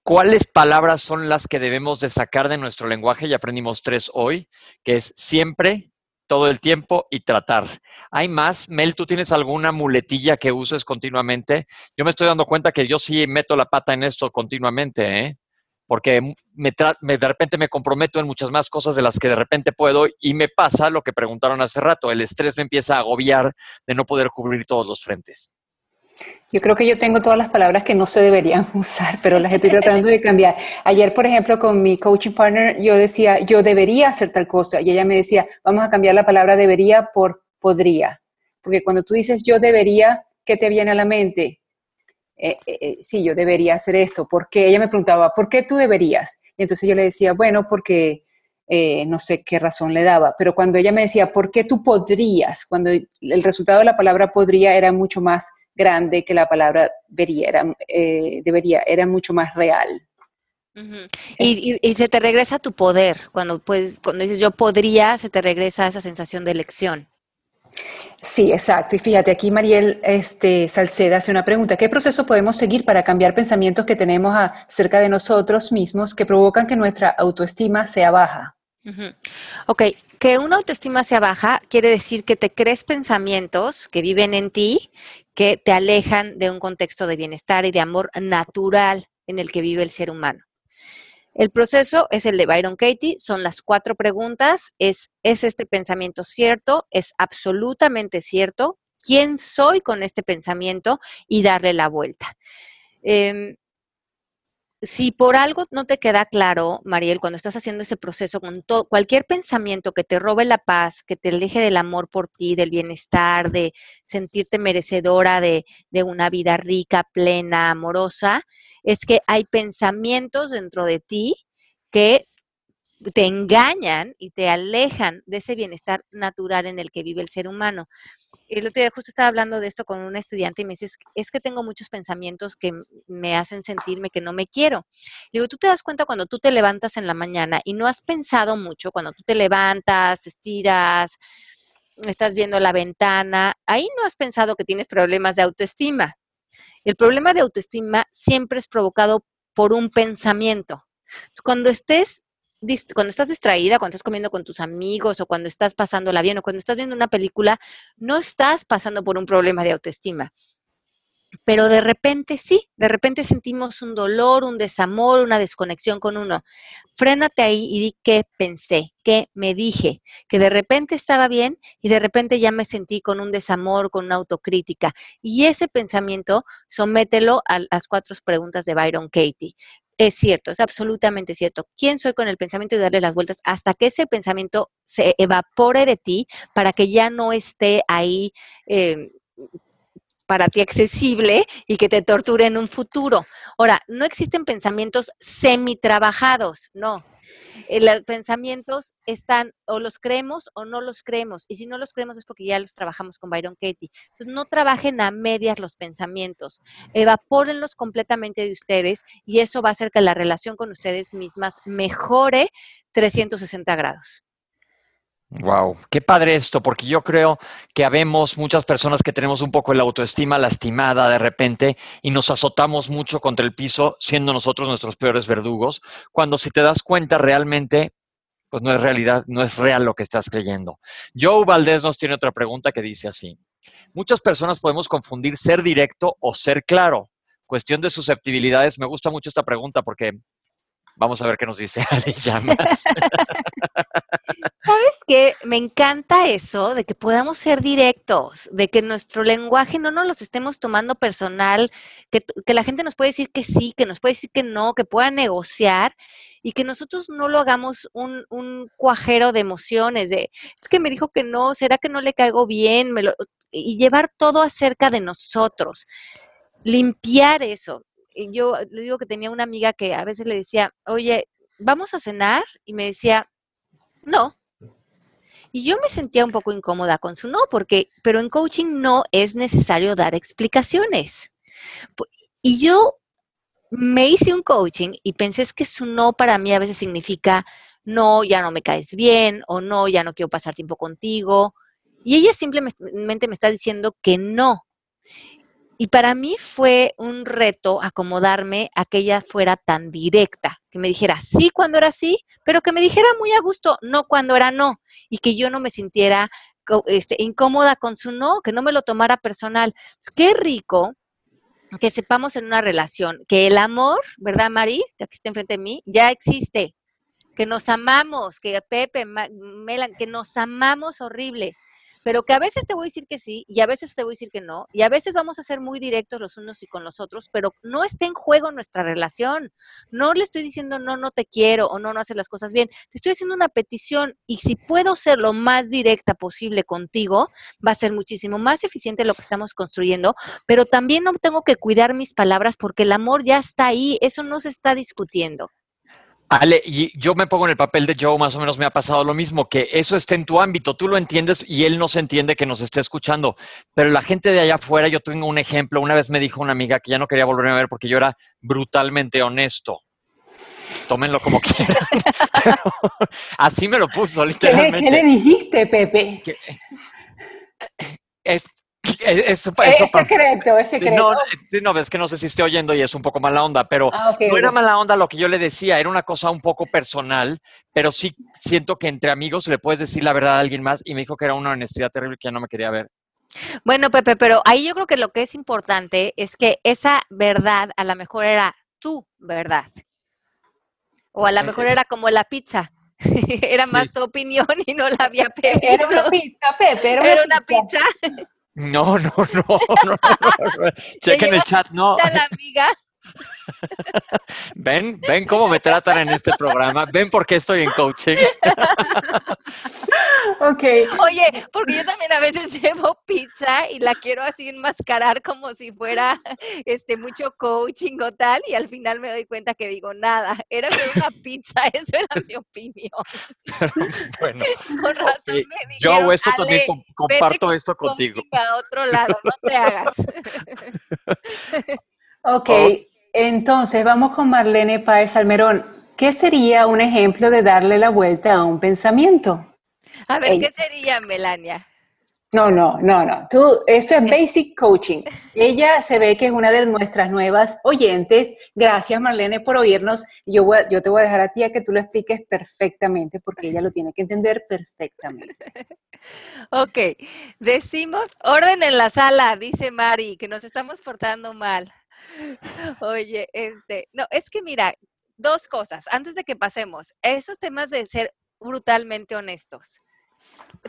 ¿Cuáles palabras son las que debemos de sacar de nuestro lenguaje? Ya aprendimos tres hoy, que es siempre, todo el tiempo y tratar. ¿Hay más? Mel, ¿tú tienes alguna muletilla que uses continuamente? Yo me estoy dando cuenta que yo sí meto la pata en esto continuamente, ¿eh? porque de repente me comprometo en muchas más cosas de las que de repente puedo y me pasa lo que preguntaron hace rato, el estrés me empieza a agobiar de no poder cubrir todos los frentes. Yo creo que yo tengo todas las palabras que no se deberían <laughs> usar, pero las estoy tratando de cambiar. Ayer, por ejemplo, con mi coaching partner, yo decía, yo debería hacer tal cosa, y ella me decía, vamos a cambiar la palabra debería por podría. Porque cuando tú dices yo debería, ¿qué te viene a la mente? Eh, eh, eh, sí, yo debería hacer esto. ¿Por qué? Ella me preguntaba, ¿por qué tú deberías? Y entonces yo le decía, bueno, porque no sé qué razón le daba. Pero cuando ella me decía, ¿por qué tú podrías? Cuando el resultado de la palabra podría era mucho más grande que la palabra debería, era, eh, debería, era mucho más real. y, se te regresa tu poder, cuando, puedes, cuando dices yo podría, se te regresa esa sensación de elección. Sí, exacto. Y fíjate, aquí Mariel este, Salceda hace una pregunta. ¿Qué proceso podemos seguir para cambiar pensamientos que tenemos acerca de nosotros mismos que provocan que nuestra autoestima sea baja? Ok, que una autoestima sea baja quiere decir que te crees pensamientos que viven en ti, que te alejan de un contexto de bienestar y de amor natural en el que vive el ser humano. El proceso es el de Byron Katie, son las cuatro preguntas, es, ¿es este pensamiento cierto? ¿Es absolutamente cierto? ¿Quién soy con este pensamiento? Y darle la vuelta. Em, si por algo no te queda claro, Mariel, cuando estás haciendo ese proceso con todo, cualquier pensamiento que te robe la paz, que te aleje del amor por ti, del bienestar, de sentirte merecedora de, de una vida rica, plena, amorosa, es que hay pensamientos dentro de ti que te engañan y te alejan de ese bienestar natural en el que vive el ser humano el otro día justo estaba hablando de esto con una estudiante y me dice, es que tengo muchos pensamientos que me hacen sentirme que no me quiero. digo, tú te das cuenta cuando tú te levantas en la mañana y no has pensado mucho, cuando tú te levantas, te estiras, estás viendo la ventana, ahí no has pensado que tienes problemas de autoestima. El problema de autoestima siempre es provocado por un pensamiento. Cuando estés cuando estás distraída, cuando estás comiendo con tus amigos o cuando estás pasándola bien o cuando estás viendo una película, no estás pasando por un problema de autoestima. Pero de repente sí, de repente sentimos un dolor, un desamor, una desconexión con uno. Frénate ahí y di qué pensé, qué me dije, que de repente estaba bien y de repente ya me sentí con un desamor, con una autocrítica. Y ese pensamiento, somételo a las cuatro preguntas de Byron Katie. Es cierto, es absolutamente cierto. ¿Quién soy con el pensamiento y darle las vueltas hasta que ese pensamiento se evapore de ti para que ya no esté ahí em, para ti accesible y que te torture en un futuro? Ahora, no existen pensamientos semi-trabajados, no. Los pensamientos están o los creemos o no los creemos. Y si no los creemos es porque ya los trabajamos con Byron Katie. Entonces, no trabajen a medias los pensamientos. Evapórenlos completamente de ustedes y eso va a hacer que la relación con ustedes mismas mejore 360 grados. Wow, qué padre esto, porque yo creo que habemos muchas personas que tenemos un poco la autoestima lastimada de repente y nos azotamos mucho contra el piso, siendo nosotros nuestros peores verdugos, cuando si te das cuenta realmente, pues no es realidad, no es real lo que estás creyendo. Joe Valdés nos tiene otra pregunta que dice así. Muchas personas podemos confundir ser directo o ser claro. Cuestión de susceptibilidades. Me gusta mucho esta pregunta porque Vamos a ver qué nos dice <laughs> Ale Llamas. <laughs> ¿Sabes qué? Me encanta eso de que podamos ser directos, de que nuestro lenguaje no nos los estemos tomando personal, que, la gente nos puede decir que sí, que nos puede decir que no, que pueda negociar y que nosotros no lo hagamos un, un cuajero de emociones, de es que me dijo que no, será que no le caigo bien, me lo, y llevar todo acerca de nosotros limpiar eso yo le digo que tenía una amiga que a veces le decía, oye, ¿vamos a cenar? Y me decía, no. Y yo me sentía un poco incómoda con su no, porque, pero en coaching no es necesario dar explicaciones. Y yo me hice un coaching y pensé es que su no para mí a veces significa no, ya no me caes bien o no, ya no quiero pasar tiempo contigo. Y ella simplemente me está diciendo que no. Y para mí fue un reto acomodarme a que ella fuera tan directa, que me dijera sí cuando era sí, pero que me dijera muy a gusto no cuando era no, y que yo no me sintiera este, incómoda con su no, que no me lo tomara personal. Qué rico que sepamos en una relación que el amor, ¿verdad, Mari? Que aquí está enfrente de mí, ya existe. Que nos amamos, que Pepe, Melan, que nos amamos horrible pero que a veces te voy a decir que sí y a veces te voy a decir que no, y a veces vamos a ser muy directos los unos y con los otros, pero no está en juego nuestra relación. No le estoy diciendo no, no te quiero o no, no haces las cosas bien. Te estoy haciendo una petición y si puedo ser lo más directa posible contigo, va a ser muchísimo más eficiente lo que estamos construyendo, pero también no tengo que cuidar mis palabras porque el amor ya está ahí, eso no se está discutiendo. Ale, y yo me pongo en el papel de Joe, más o menos me ha pasado lo mismo, que eso está en tu ámbito, tú lo entiendes y él no se entiende que nos esté escuchando, pero la gente de allá afuera, yo tengo un ejemplo, una vez me dijo una amiga que ya no quería volverme a ver porque yo era brutalmente honesto. Tómenlo como <laughs> quieran. así me lo puso, literalmente. ¿Qué le, dijiste, Pepe? es, eh, eso, es secreto, es secreto. No, no, es que no sé si esté oyendo y es un poco mala onda, pero ah, no era mala onda lo que yo le decía, era una cosa un poco personal, pero sí siento que entre amigos le puedes decir la verdad a alguien más y me dijo que era una honestidad terrible que ya no me quería ver. Bueno, Pepe, pero ahí yo creo que lo que es importante es que esa verdad a lo mejor era tu verdad. O a lo mejor era como la pizza. <laughs> era más tu opinión y no la había Pepe. Era una pizza, Pepe. Era una, pizza. <laughs> No, no, no, no, no. <laughs> Chequen el chat, no. La amiga. Ven, ven cómo me tratan en este programa. Ven por qué estoy en coaching. ok. Oye, porque yo también a veces <laughs> llevo pizza y la quiero así enmascarar como si fuera este mucho coaching o tal, y al final me doy cuenta que digo nada, era una pizza, <laughs> eso era mi opinión. bueno. Con razón me Yo esto también comparto esto contigo. A otro lado, no te hagas. <laughs> ok. Entonces, vamos con Marlene Páez Almerón. ¿Qué sería un ejemplo de darle la vuelta a un pensamiento? A ver, ¿qué sería, Melania? No, no, no, no. Tú, esto es basic coaching. <laughs> Ella se ve que es una de nuestras nuevas oyentes. Gracias, Marlene, por oírnos. Yo, yo te voy a dejar a ti a que tú lo expliques perfectamente porque ella lo tiene que entender perfectamente. <laughs> ok, decimos orden en la sala, dice Mari, que nos estamos portando mal. Oye, este, no, es que mira, dos cosas, antes de que pasemos, esos temas de ser brutalmente honestos.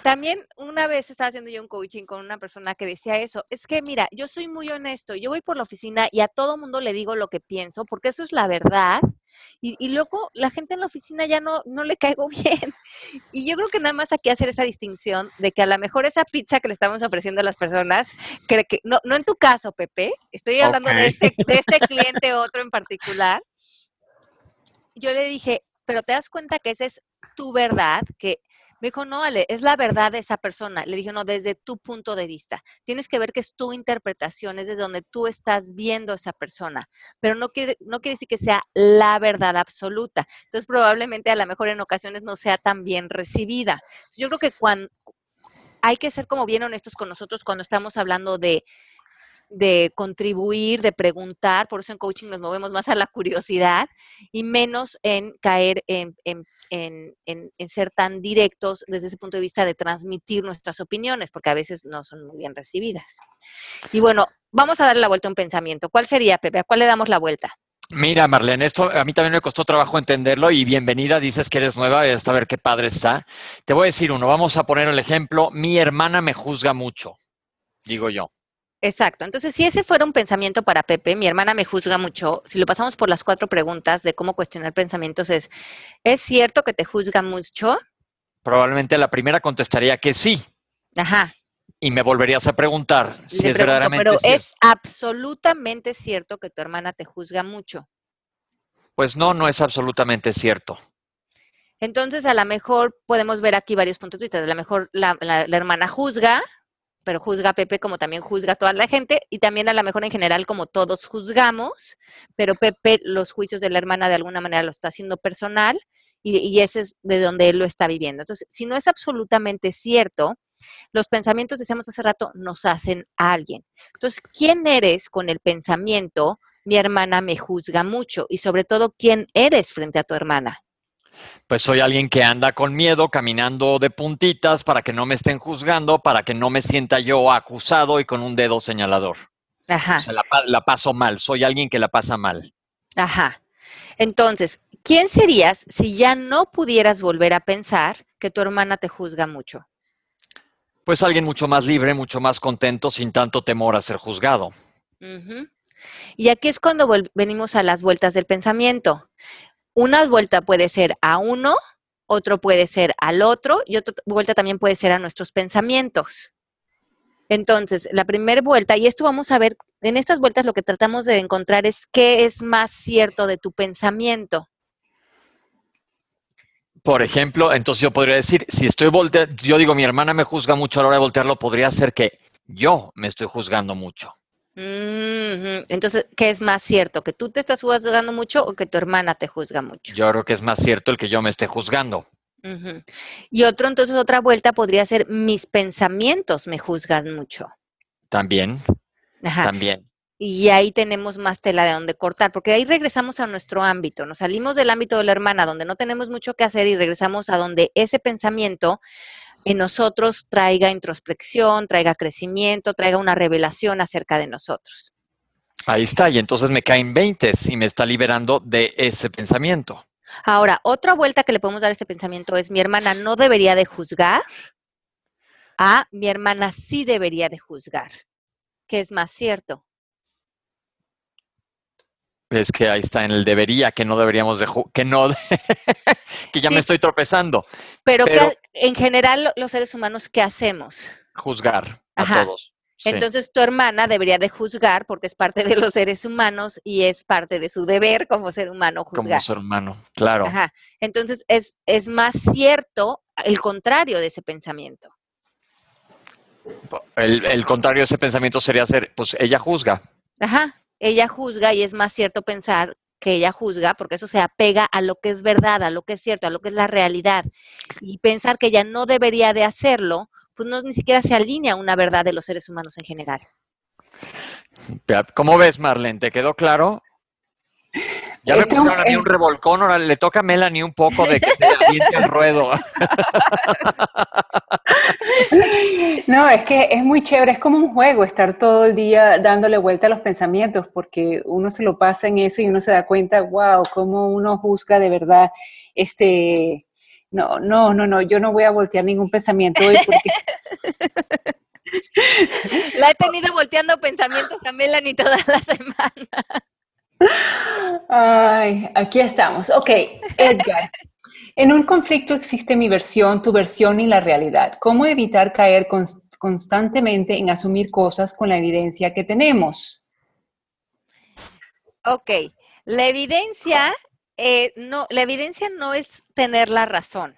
También una vez estaba haciendo yo un coaching con una persona que decía eso, es que mira, yo soy muy honesto, yo voy por la oficina y a todo mundo le digo lo que pienso, porque eso es la verdad, y, luego la gente en la oficina ya no, no le caigo <laughs> bien. Y yo creo que nada más aquí hacer esa distinción de que a lo mejor esa pizza que le estamos ofreciendo a las personas, que, que no, no en tu caso, Pepe, estoy hablando de, este, de este cliente otro en particular, yo le dije, pero te das cuenta que esa es tu verdad, que me dijo, no, Ale, es la verdad de esa persona. Le dije, no, desde tu punto de vista. Tienes que ver que es tu interpretación, es desde donde tú estás viendo a esa persona. Pero no quiere, no quiere decir que sea la verdad absoluta. Entonces, probablemente a lo mejor en ocasiones no sea tan bien recibida. Yo creo que cuando hay que ser como bien honestos con nosotros cuando estamos hablando de de contribuir, de preguntar, por eso en coaching nos movemos más a la curiosidad y menos en caer en, ser tan directos desde ese punto de vista de transmitir nuestras opiniones, porque a veces no son muy bien recibidas. Y bueno, vamos a darle la vuelta a un pensamiento. ¿Cuál sería, Pepe? ¿A cuál le damos la vuelta? Mira, Marlene, esto a mí también me costó trabajo entenderlo y bienvenida, dices que eres nueva, a ver qué padre está. Te voy a decir uno, vamos a poner el ejemplo, mi hermana me juzga mucho, digo yo. Exacto. Entonces, si ese fuera un pensamiento para Pepe, mi hermana me juzga mucho. Si lo pasamos por las cuatro preguntas de cómo cuestionar pensamientos, es, ¿es cierto que te juzga mucho? Probablemente la primera contestaría que sí. Ajá. Y me volverías a preguntar si es verdaderamente Pero es absolutamente cierto que tu hermana te juzga mucho. Pues no, no es absolutamente cierto. Entonces, a lo mejor podemos ver aquí varios puntos de vista. A lo mejor la hermana juzga, pero juzga a Pepe como también juzga a toda la gente y también a lo mejor en general como todos juzgamos, pero Pepe los juicios de la hermana de alguna manera lo está haciendo personal y, y ese es de donde él lo está viviendo. Entonces, si no es absolutamente cierto, los pensamientos, decíamos hace rato, nos hacen a alguien. Entonces, ¿quién eres con el pensamiento? Mi hermana me juzga mucho y sobre todo, ¿quién eres frente a tu hermana? Pues soy alguien que anda con miedo, caminando de puntitas para que no me estén juzgando, para que no me sienta yo acusado y con un dedo señalador. Ajá. O sea, la, pa- la paso mal, soy alguien que la pasa mal. Ajá. Entonces, ¿quién serías si ya no pudieras volver a pensar que tu hermana te juzga mucho? Pues alguien mucho más libre, mucho más contento, sin tanto temor a ser juzgado. Ujú. Y aquí es cuando venimos a las vueltas del pensamiento. Una vuelta puede ser a uno, otro puede ser al otro y otra vuelta también puede ser a nuestros pensamientos. Entonces, la primera vuelta, y esto vamos a ver, en estas vueltas lo que tratamos de encontrar es qué es más cierto de tu pensamiento. Por ejemplo, entonces yo podría decir, si estoy volteando, yo digo, mi hermana me juzga mucho a la hora de voltearlo, podría ser que yo me estoy juzgando mucho. Entonces, ¿qué es más cierto? ¿Que tú te estás juzgando mucho o que tu hermana te juzga mucho? Yo creo que es más cierto el que yo me esté juzgando. Y otro, entonces, otra vuelta podría ser mis pensamientos me juzgan mucho. También, Ajá. también. Y ahí tenemos más tela de donde cortar, porque ahí regresamos a nuestro ámbito, nos salimos del ámbito de la hermana, donde no tenemos mucho que hacer y regresamos a donde ese pensamiento en nosotros traiga introspección, traiga crecimiento, traiga una revelación acerca de nosotros. Ahí está, y entonces me caen 20 y me está liberando de ese pensamiento. Ahora, otra vuelta que le podemos dar a este pensamiento es mi hermana no debería de juzgar, a mi hermana sí debería de juzgar, que es más cierto. Es que ahí está en el debería, que no deberíamos de, que no, <laughs> que ya Sí. me estoy tropezando. Pero, Pero- que en general lo- los seres humanos, ¿qué hacemos? Juzgar a todos. Sí. Entonces tu hermana debería de juzgar porque es parte de los seres humanos y es parte de su deber como ser humano como juzgar. ser humano, claro. Ajá. Entonces es, es más cierto el contrario de ese pensamiento. El, el contrario de ese pensamiento sería ser, pues ella juzga. Ajá. Ella juzga y es más cierto pensar que ella juzga porque eso se apega a lo que es verdad, a lo que es cierto, a lo que es la realidad. Y pensar que ella no debería de hacerlo, pues no ni siquiera se alinea a una verdad de los seres humanos en general. ¿Cómo ves, Marlene? ¿Te quedó claro? Ya me Este, pusieron a mí un revolcón, ahora le toca a Melanie un poco de que se aviente al ruedo. <laughs> No, es que es muy chévere, es como un juego estar todo el día dándole vuelta a los pensamientos, porque uno se lo pasa en eso y uno se da cuenta, wow, cómo uno juzga de verdad, este, no, no, no, no, yo no voy a voltear ningún pensamiento hoy porque <laughs> La he tenido volteando pensamientos a Melanie toda la semana. Ay, aquí estamos. Ok, Edgar. En un conflicto existe mi versión, tu versión y la realidad. ¿Cómo evitar caer cons- constantemente en asumir cosas con la evidencia que tenemos? Ok, la evidencia, eh, no, la evidencia no es tener la razón.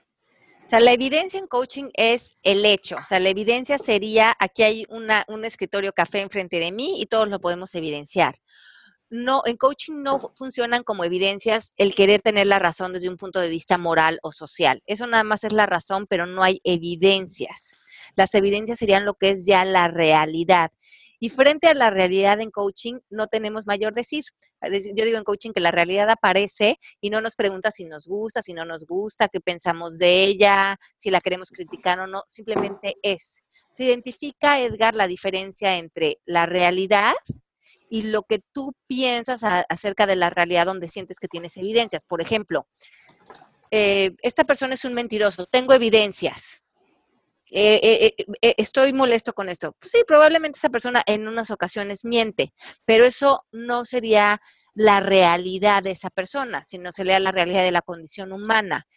O sea, la evidencia en coaching es el hecho. O sea, la evidencia sería, aquí hay una, un escritorio café enfrente de mí y todos lo podemos evidenciar. No, en coaching no fu- funcionan como evidencias el querer tener la razón desde un punto de vista moral o social. Eso nada más es la razón, pero no hay evidencias. Las evidencias serían lo que es ya la realidad. Y frente a la realidad en coaching no tenemos mayor decir, Yo digo en coaching que la realidad aparece y no nos pregunta si nos gusta, si no nos gusta, qué pensamos de ella, si la queremos criticar o no, simplemente es. Se identifica, Edgar, la diferencia entre la realidad y lo que tú piensas acerca de la realidad donde sientes que tienes evidencias. Por ejemplo, eh, esta persona es un mentiroso, tengo evidencias. Eh, eh, estoy molesto con esto. Pues sí, probablemente esa persona en unas ocasiones miente, pero eso no sería la realidad de esa persona, sino sería la realidad de la condición humana.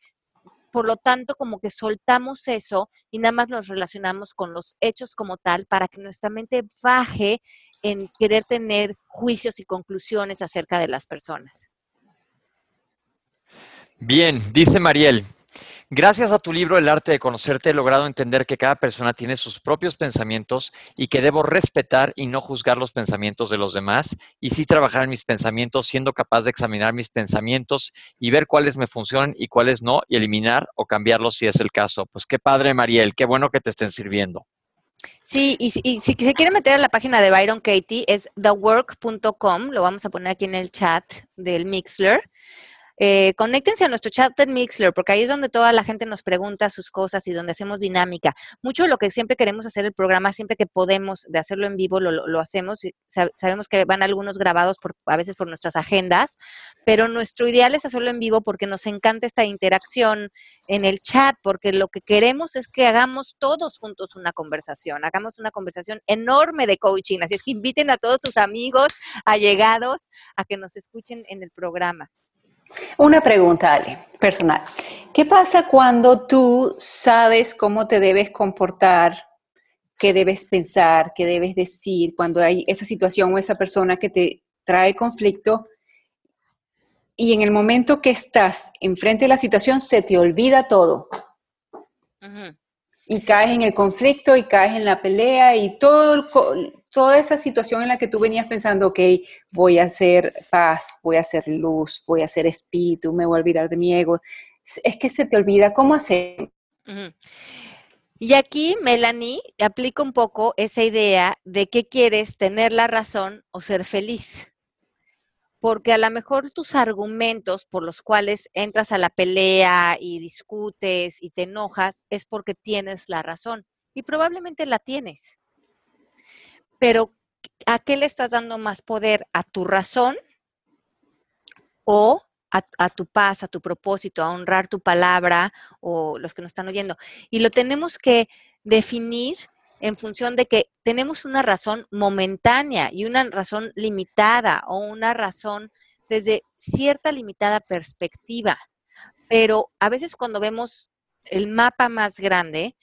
Por lo tanto, como que soltamos eso y nada más nos relacionamos con los hechos como tal para que nuestra mente baje en querer tener juicios y conclusiones acerca de las personas. Bien, dice Mariel. Gracias a tu libro El arte de conocerte he logrado entender que cada persona tiene sus propios pensamientos y que debo respetar y no juzgar los pensamientos de los demás y sí trabajar en mis pensamientos siendo capaz de examinar mis pensamientos y ver cuáles me funcionan y cuáles no y eliminar o cambiarlos si es el caso. Pues qué padre Mariel, qué bueno que te estén sirviendo. Sí, y, y si se quieren meter a la página de Byron Katie, es thework.com, lo vamos a poner aquí en el chat del Mixler. Eh, conéctense a nuestro chat de Mixler, porque ahí es donde toda la gente nos pregunta sus cosas y donde hacemos dinámica. Mucho de lo que siempre queremos hacer el programa, siempre que podemos de hacerlo en vivo, lo, hacemos. sabemos que van algunos grabados por, a veces por nuestras agendas, pero nuestro ideal es hacerlo en vivo porque nos encanta esta interacción en el chat, porque lo que queremos es que hagamos todos juntos una conversación, hagamos una conversación enorme de coaching. Así es que inviten a todos sus amigos, allegados, a que nos escuchen en el programa. Una pregunta, Ale, personal. ¿Qué pasa cuando tú sabes cómo te debes comportar, qué debes pensar, qué debes decir, cuando hay esa situación o esa persona que te trae conflicto y en el momento que estás enfrente de la situación se te olvida todo? Y caes en el conflicto y caes en la pelea y todo, toda esa situación en la que tú venías pensando, ok, voy a hacer paz, voy a hacer luz, voy a hacer espíritu, me voy a olvidar de mi ego, es que se te olvida cómo hacer. Y aquí, Melanie, aplica un poco esa idea de qué quieres, tener la razón o ser feliz. Porque a lo mejor tus argumentos por los cuales entras a la pelea y discutes y te enojas es porque tienes la razón. Y probablemente la tienes pero ¿a qué le estás dando más poder? ¿A tu razón o a, tu paz, a tu propósito, a honrar tu palabra o los que nos están oyendo? Y lo tenemos que definir en función de que tenemos una razón momentánea y una razón limitada o una razón desde cierta limitada perspectiva. Pero a veces cuando vemos el mapa más grande,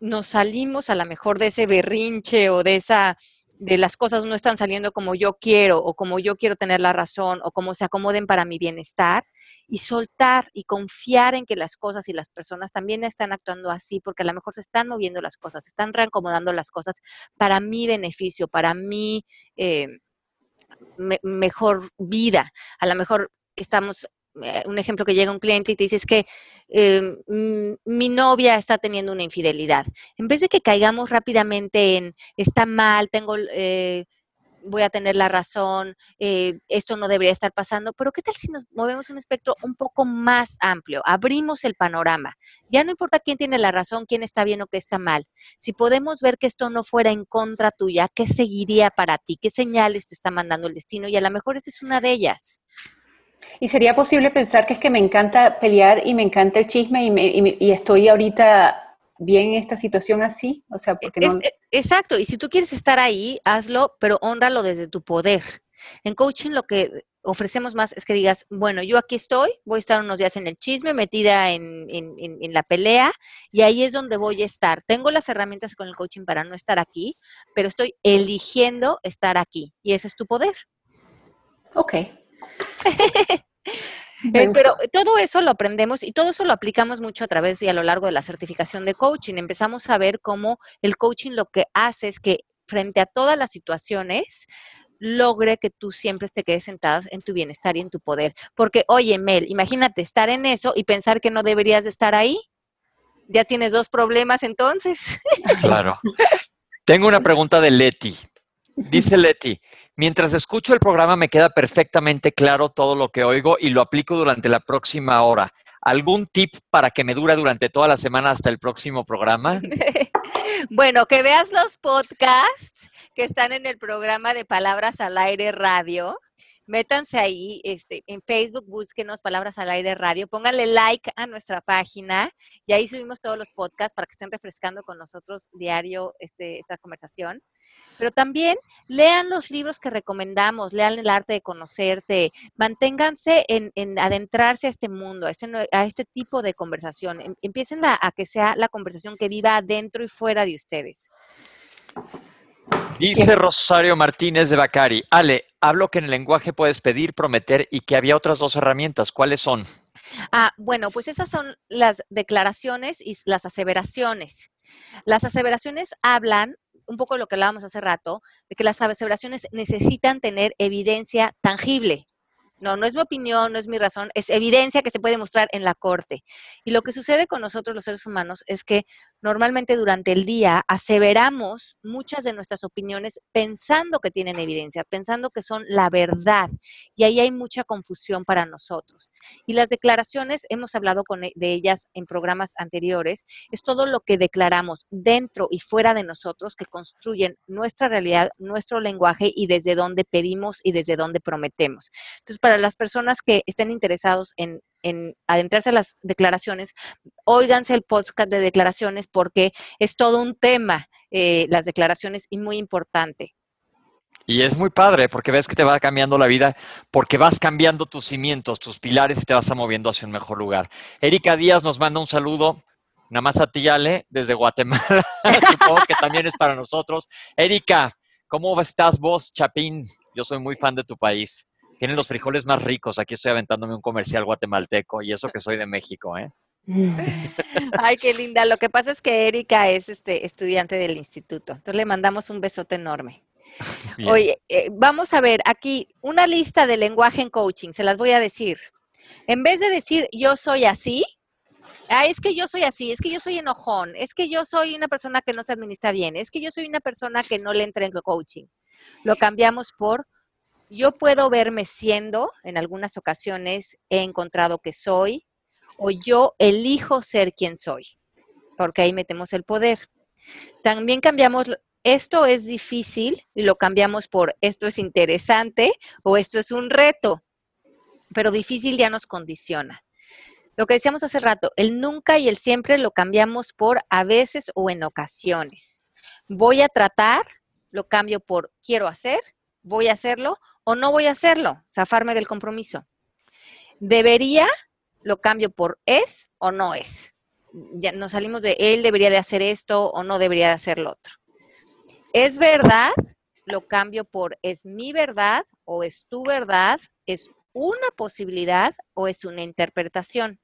nos salimos a lo mejor de ese berrinche o de esa de las cosas no están saliendo como yo quiero o como yo quiero tener la razón o como se acomoden para mi bienestar y soltar y confiar en que las cosas y las personas también están actuando así porque a lo mejor se están moviendo las cosas, se están reacomodando las cosas para mi beneficio, para mi eh, mejor vida. A lo mejor estamos un ejemplo que llega un cliente y te dice es que em, mi novia está teniendo una infidelidad. En vez de que caigamos rápidamente en está mal, tengo, eh, voy a tener la razón, eh, esto no debería estar pasando, pero ¿qué tal si nos movemos un espectro un poco más amplio? Abrimos el panorama. Ya no importa quién tiene la razón, quién está bien o qué está mal. Si podemos ver que esto no fuera en contra tuya, ¿qué seguiría para ti? ¿Qué señales te está mandando el destino? Y a lo mejor esta es una de ellas. ¿Y sería posible pensar que es que me encanta pelear y me encanta el chisme y, estoy ahorita bien en esta situación así? O sea, porque no... Exacto, y si tú quieres estar ahí, hazlo, pero honralo desde tu poder. En coaching lo que ofrecemos más es que digas, bueno, yo aquí estoy, voy a estar unos días en el chisme, metida en, en, la pelea, y ahí es donde voy a estar. Tengo las herramientas con el coaching para no estar aquí, pero estoy eligiendo estar aquí, y ese es tu poder. Ok, <laughs> Eh, pero todo eso lo aprendemos y todo eso lo aplicamos mucho a través y a lo largo de la certificación de coaching. Empezamos a ver cómo el coaching lo que hace es que frente a todas las situaciones logre que tú siempre te quedes sentado en tu bienestar y en tu poder. Porque, oye, Mel, imagínate estar en eso y pensar que no deberías de estar ahí. Ya tienes dos problemas entonces. Claro. Tengo una pregunta de Leti. Dice Leti, mientras escucho el programa me queda perfectamente claro todo lo que oigo y lo aplico durante la próxima hora. ¿Algún tip para que me dure durante toda la semana hasta el próximo programa? <laughs> bueno, que veas los podcasts que están en el programa de Palabras al Aire Radio métanse ahí este, en Facebook, búsquenos Palabras al Aire Radio, pónganle like a nuestra página y ahí subimos todos los podcasts para que estén refrescando con nosotros diario este, esta conversación. Pero también lean los libros que recomendamos, lean el arte de conocerte, manténganse en, adentrarse a este mundo, a este, a este tipo de conversación. Em, empiecen a, a que sea la conversación que viva dentro y fuera de ustedes. Dice Rosario Martínez de Bacari. Ale, hablo que en el lenguaje puedes pedir, prometer y que había otras dos herramientas. ¿Cuáles son? Ah, bueno, pues esas son las declaraciones y las aseveraciones. Las aseveraciones hablan, un poco de lo que hablábamos hace rato, de que las aseveraciones necesitan tener evidencia tangible. No, no es mi opinión, no es mi razón, es evidencia que se puede mostrar en la corte. Y lo que sucede con nosotros los seres humanos es que normalmente durante el día aseveramos muchas de nuestras opiniones pensando que tienen evidencia, pensando que son la verdad. Y ahí hay mucha confusión para nosotros. Y las declaraciones, hemos hablado con, e, de ellas en programas anteriores, es todo lo que declaramos dentro y fuera de nosotros que construyen nuestra realidad, nuestro lenguaje y desde dónde pedimos y desde dónde prometemos. Entonces, para las personas que estén interesados en en adentrarse a las declaraciones, óiganse el podcast de declaraciones porque es todo un tema, eh, las declaraciones, y muy importante. Y es muy padre porque ves que te va cambiando la vida, porque vas cambiando tus cimientos, tus pilares y te vas moviendo hacia un mejor lugar. Erika Díaz nos manda un saludo, nada más a ti, Ale, desde Guatemala. <laughs> Supongo que también es para nosotros. Erika, ¿cómo estás vos, Chapín? Yo soy muy fan de tu país. Tienen los frijoles más ricos. Aquí estoy aventándome un comercial guatemalteco y eso que soy de México, ¿eh? <laughs> Ay, qué linda. Lo que pasa es que Erika es este estudiante del instituto. Entonces le mandamos un besote enorme. <laughs> Oye, eh, vamos a ver aquí una lista de lenguaje en coaching. Se las voy a decir. En vez de decir yo soy así, ah, es que yo soy así, es que yo soy enojón, es que yo soy una persona que no se administra bien, es que yo soy una persona que no le entra en coaching. Lo cambiamos por yo puedo verme siendo, en algunas ocasiones he encontrado que soy, o yo elijo ser quien soy, porque ahí metemos el poder. También cambiamos, esto es difícil y lo cambiamos por esto es interesante o esto es un reto, pero difícil ya nos condiciona. Lo que decíamos hace rato, el nunca y el siempre lo cambiamos por a veces o en ocasiones. Voy a tratar, lo cambio por quiero hacer, voy a hacerlo o no voy a hacerlo, zafarme del compromiso. Debería, lo cambio por es o no es. Ya nos salimos de él debería de hacer esto o no debería de hacer lo otro. Es verdad, lo cambio por es mi verdad o es tu verdad, es una posibilidad o es una interpretación.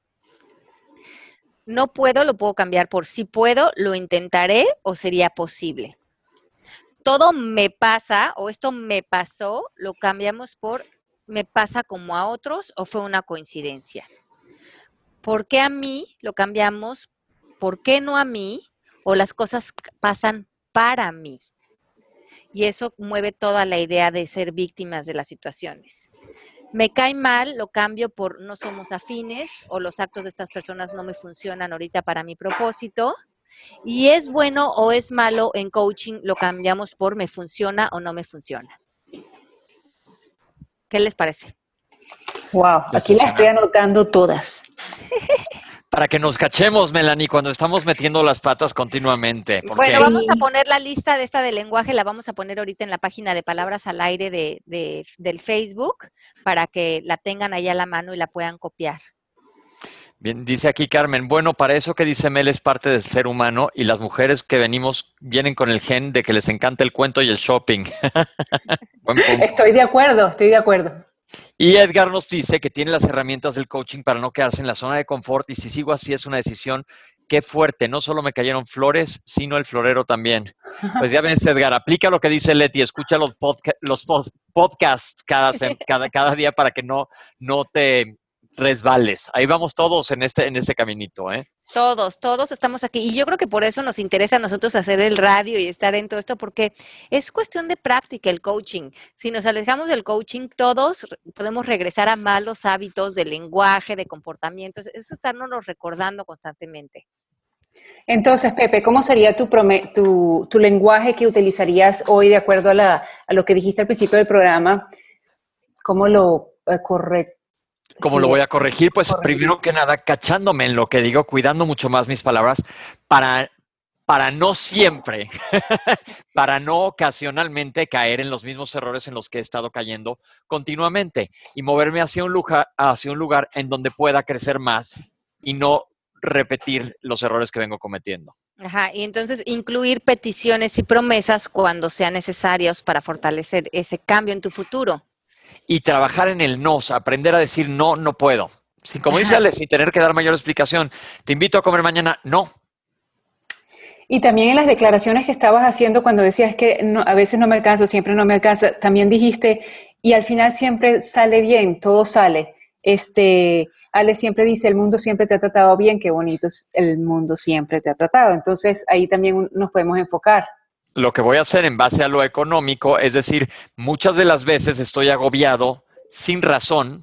No puedo, lo puedo cambiar por si puedo, lo intentaré o sería posible todo me pasa o esto me pasó, lo cambiamos por me pasa como a otros o fue una coincidencia. ¿Por qué a mí lo cambiamos? ¿Por qué no a mí? O las cosas pasan para mí. Y eso mueve toda la idea de ser víctimas de las situaciones. Me cae mal, lo cambio por no somos afines o los actos de estas personas no me funcionan ahorita para mi propósito y es bueno o es malo en coaching, lo cambiamos por me funciona o no me funciona. ¿Qué les parece? Wow, aquí las estoy anotando todas. <laughs> Para que nos cachemos, Melanie, cuando estamos metiendo las patas continuamente. Bueno, vamos a poner la lista de esta de lenguaje, la vamos a poner ahorita en la página de Palabras al Aire de, del Facebook para que la tengan ahí a la mano y la puedan copiar. Bien, dice aquí Carmen, bueno, para eso que dice Mel es parte del ser humano y las mujeres que venimos vienen con el gen de que les encanta el cuento y el shopping. <laughs> estoy de acuerdo, estoy de acuerdo. Y Edgar nos dice que tiene las herramientas del coaching para no quedarse en la zona de confort y si sigo así es una decisión qué fuerte, no solo me cayeron flores, sino el florero también. Pues ya ves, Edgar, aplica lo que dice Leti, escucha los, los podcasts cada, cada, cada, día para que no, no te resbales. Ahí vamos todos en este, en este caminito, ¿eh? Todos, todos estamos aquí. Y yo creo que por eso nos interesa a nosotros hacer el radio y estar en todo esto, porque es cuestión de práctica el coaching. Si nos alejamos del coaching, todos podemos regresar a malos hábitos de lenguaje, de comportamientos. Es estarnos recordando constantemente. Entonces, Pepe, ¿cómo sería tu, tu, tu, lenguaje que utilizarías hoy de acuerdo a, la, a, lo que dijiste al principio del programa? ¿Cómo lo eh, correcto? ¿Cómo lo voy a corregir? Pues primero que nada, cachándome en lo que digo, cuidando mucho más mis palabras para, para no siempre, <laughs> para no ocasionalmente caer en los mismos errores en los que he estado cayendo continuamente y moverme hacia un lugar, hacia un lugar en donde pueda crecer más y no repetir los errores que vengo cometiendo. Ajá, y entonces incluir peticiones y promesas cuando sean necesarios para fortalecer ese cambio en tu futuro y trabajar en el no, aprender a decir no, no puedo. Sin, como dice Ale, sin tener que dar mayor explicación. Te invito a comer mañana, no. Y también en las declaraciones que estabas haciendo cuando decías que a veces no me alcanza, siempre no me alcanza, también dijiste, y al final siempre sale bien, todo sale. Este, Ale siempre dice, el mundo siempre te ha tratado bien, qué bonito, el mundo siempre te ha tratado. Entonces ahí también nos podemos enfocar. Lo que voy a hacer en base a lo económico, es decir, muchas de las veces estoy agobiado sin razón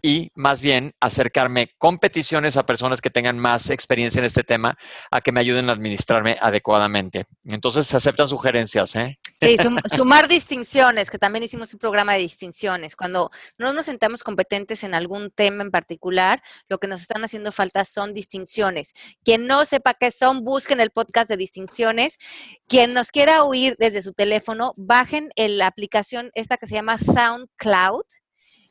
y más bien acercarme con peticiones a personas que tengan más experiencia en este tema a que me ayuden a administrarme adecuadamente. Entonces se aceptan sugerencias, ¿eh? Sí, sumar distinciones, que también hicimos un programa de distinciones. Cuando no nos sentamos competentes en algún tema en particular, lo que nos están haciendo falta son distinciones. Quien no sepa qué son, busquen el podcast de distinciones. Quien nos quiera oír desde su teléfono, bajen la aplicación esta que se llama SoundCloud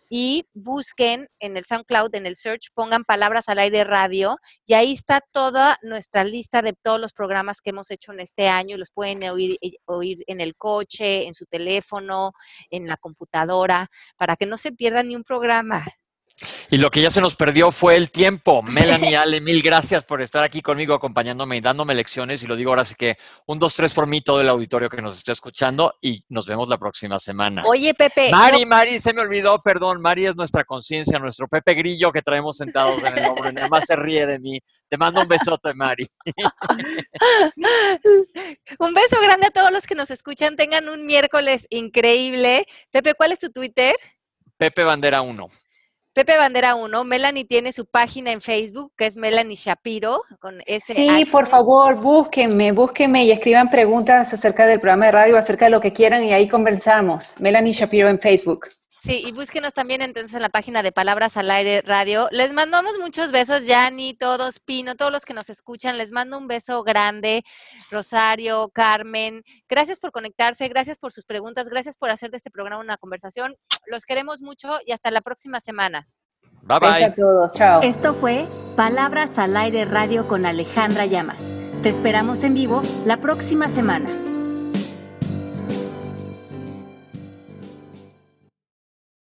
y busquen en el SoundCloud, en el search, pongan palabras al aire radio y ahí está toda nuestra lista de todos los programas que hemos hecho en este año los pueden oír, eh, oír en el coche, en su teléfono, en la computadora, para que no se pierdan ni un programa. Y lo que ya se nos perdió fue el tiempo. Melanie <laughs> Ale, mil gracias por estar aquí conmigo, acompañándome y dándome lecciones. Y lo digo ahora así que un, dos, tres por mí, todo el auditorio que nos esté escuchando. Y nos vemos la próxima semana. Oye, Pepe. Mari, Mari, se me olvidó, perdón. Mari es nuestra conciencia, nuestro Pepe Grillo que traemos sentados en el hombro. Nada más se ríe de mí. Te mando un besote, Mari. <laughs> un beso grande a todos los que nos escuchan. Tengan un miércoles increíble. Pepe, ¿cuál es tu Twitter? Pepe Bandera 1. Pepe Bandera 1, Melanie tiene su página en Facebook, que es Melanie Shapiro, con ese Sí, por favor, búsquenme, búsquenme y escriban preguntas acerca del programa de radio, acerca de lo que quieran y ahí conversamos. Melanie Shapiro en Facebook. Sí, y búsquenos también entonces en la página de Palabras al Aire Radio. Les mandamos muchos besos, Yanni, todos, Pino, todos los que nos escuchan. Les mando un beso grande, Rosario, Carmen. Gracias por conectarse, gracias por sus preguntas, gracias por hacer de este programa una conversación. Los queremos mucho y hasta la próxima semana. Bye bye. a todos, chao. Esto fue Palabras al Aire Radio con Alejandra Llamas. Te esperamos en vivo la próxima semana.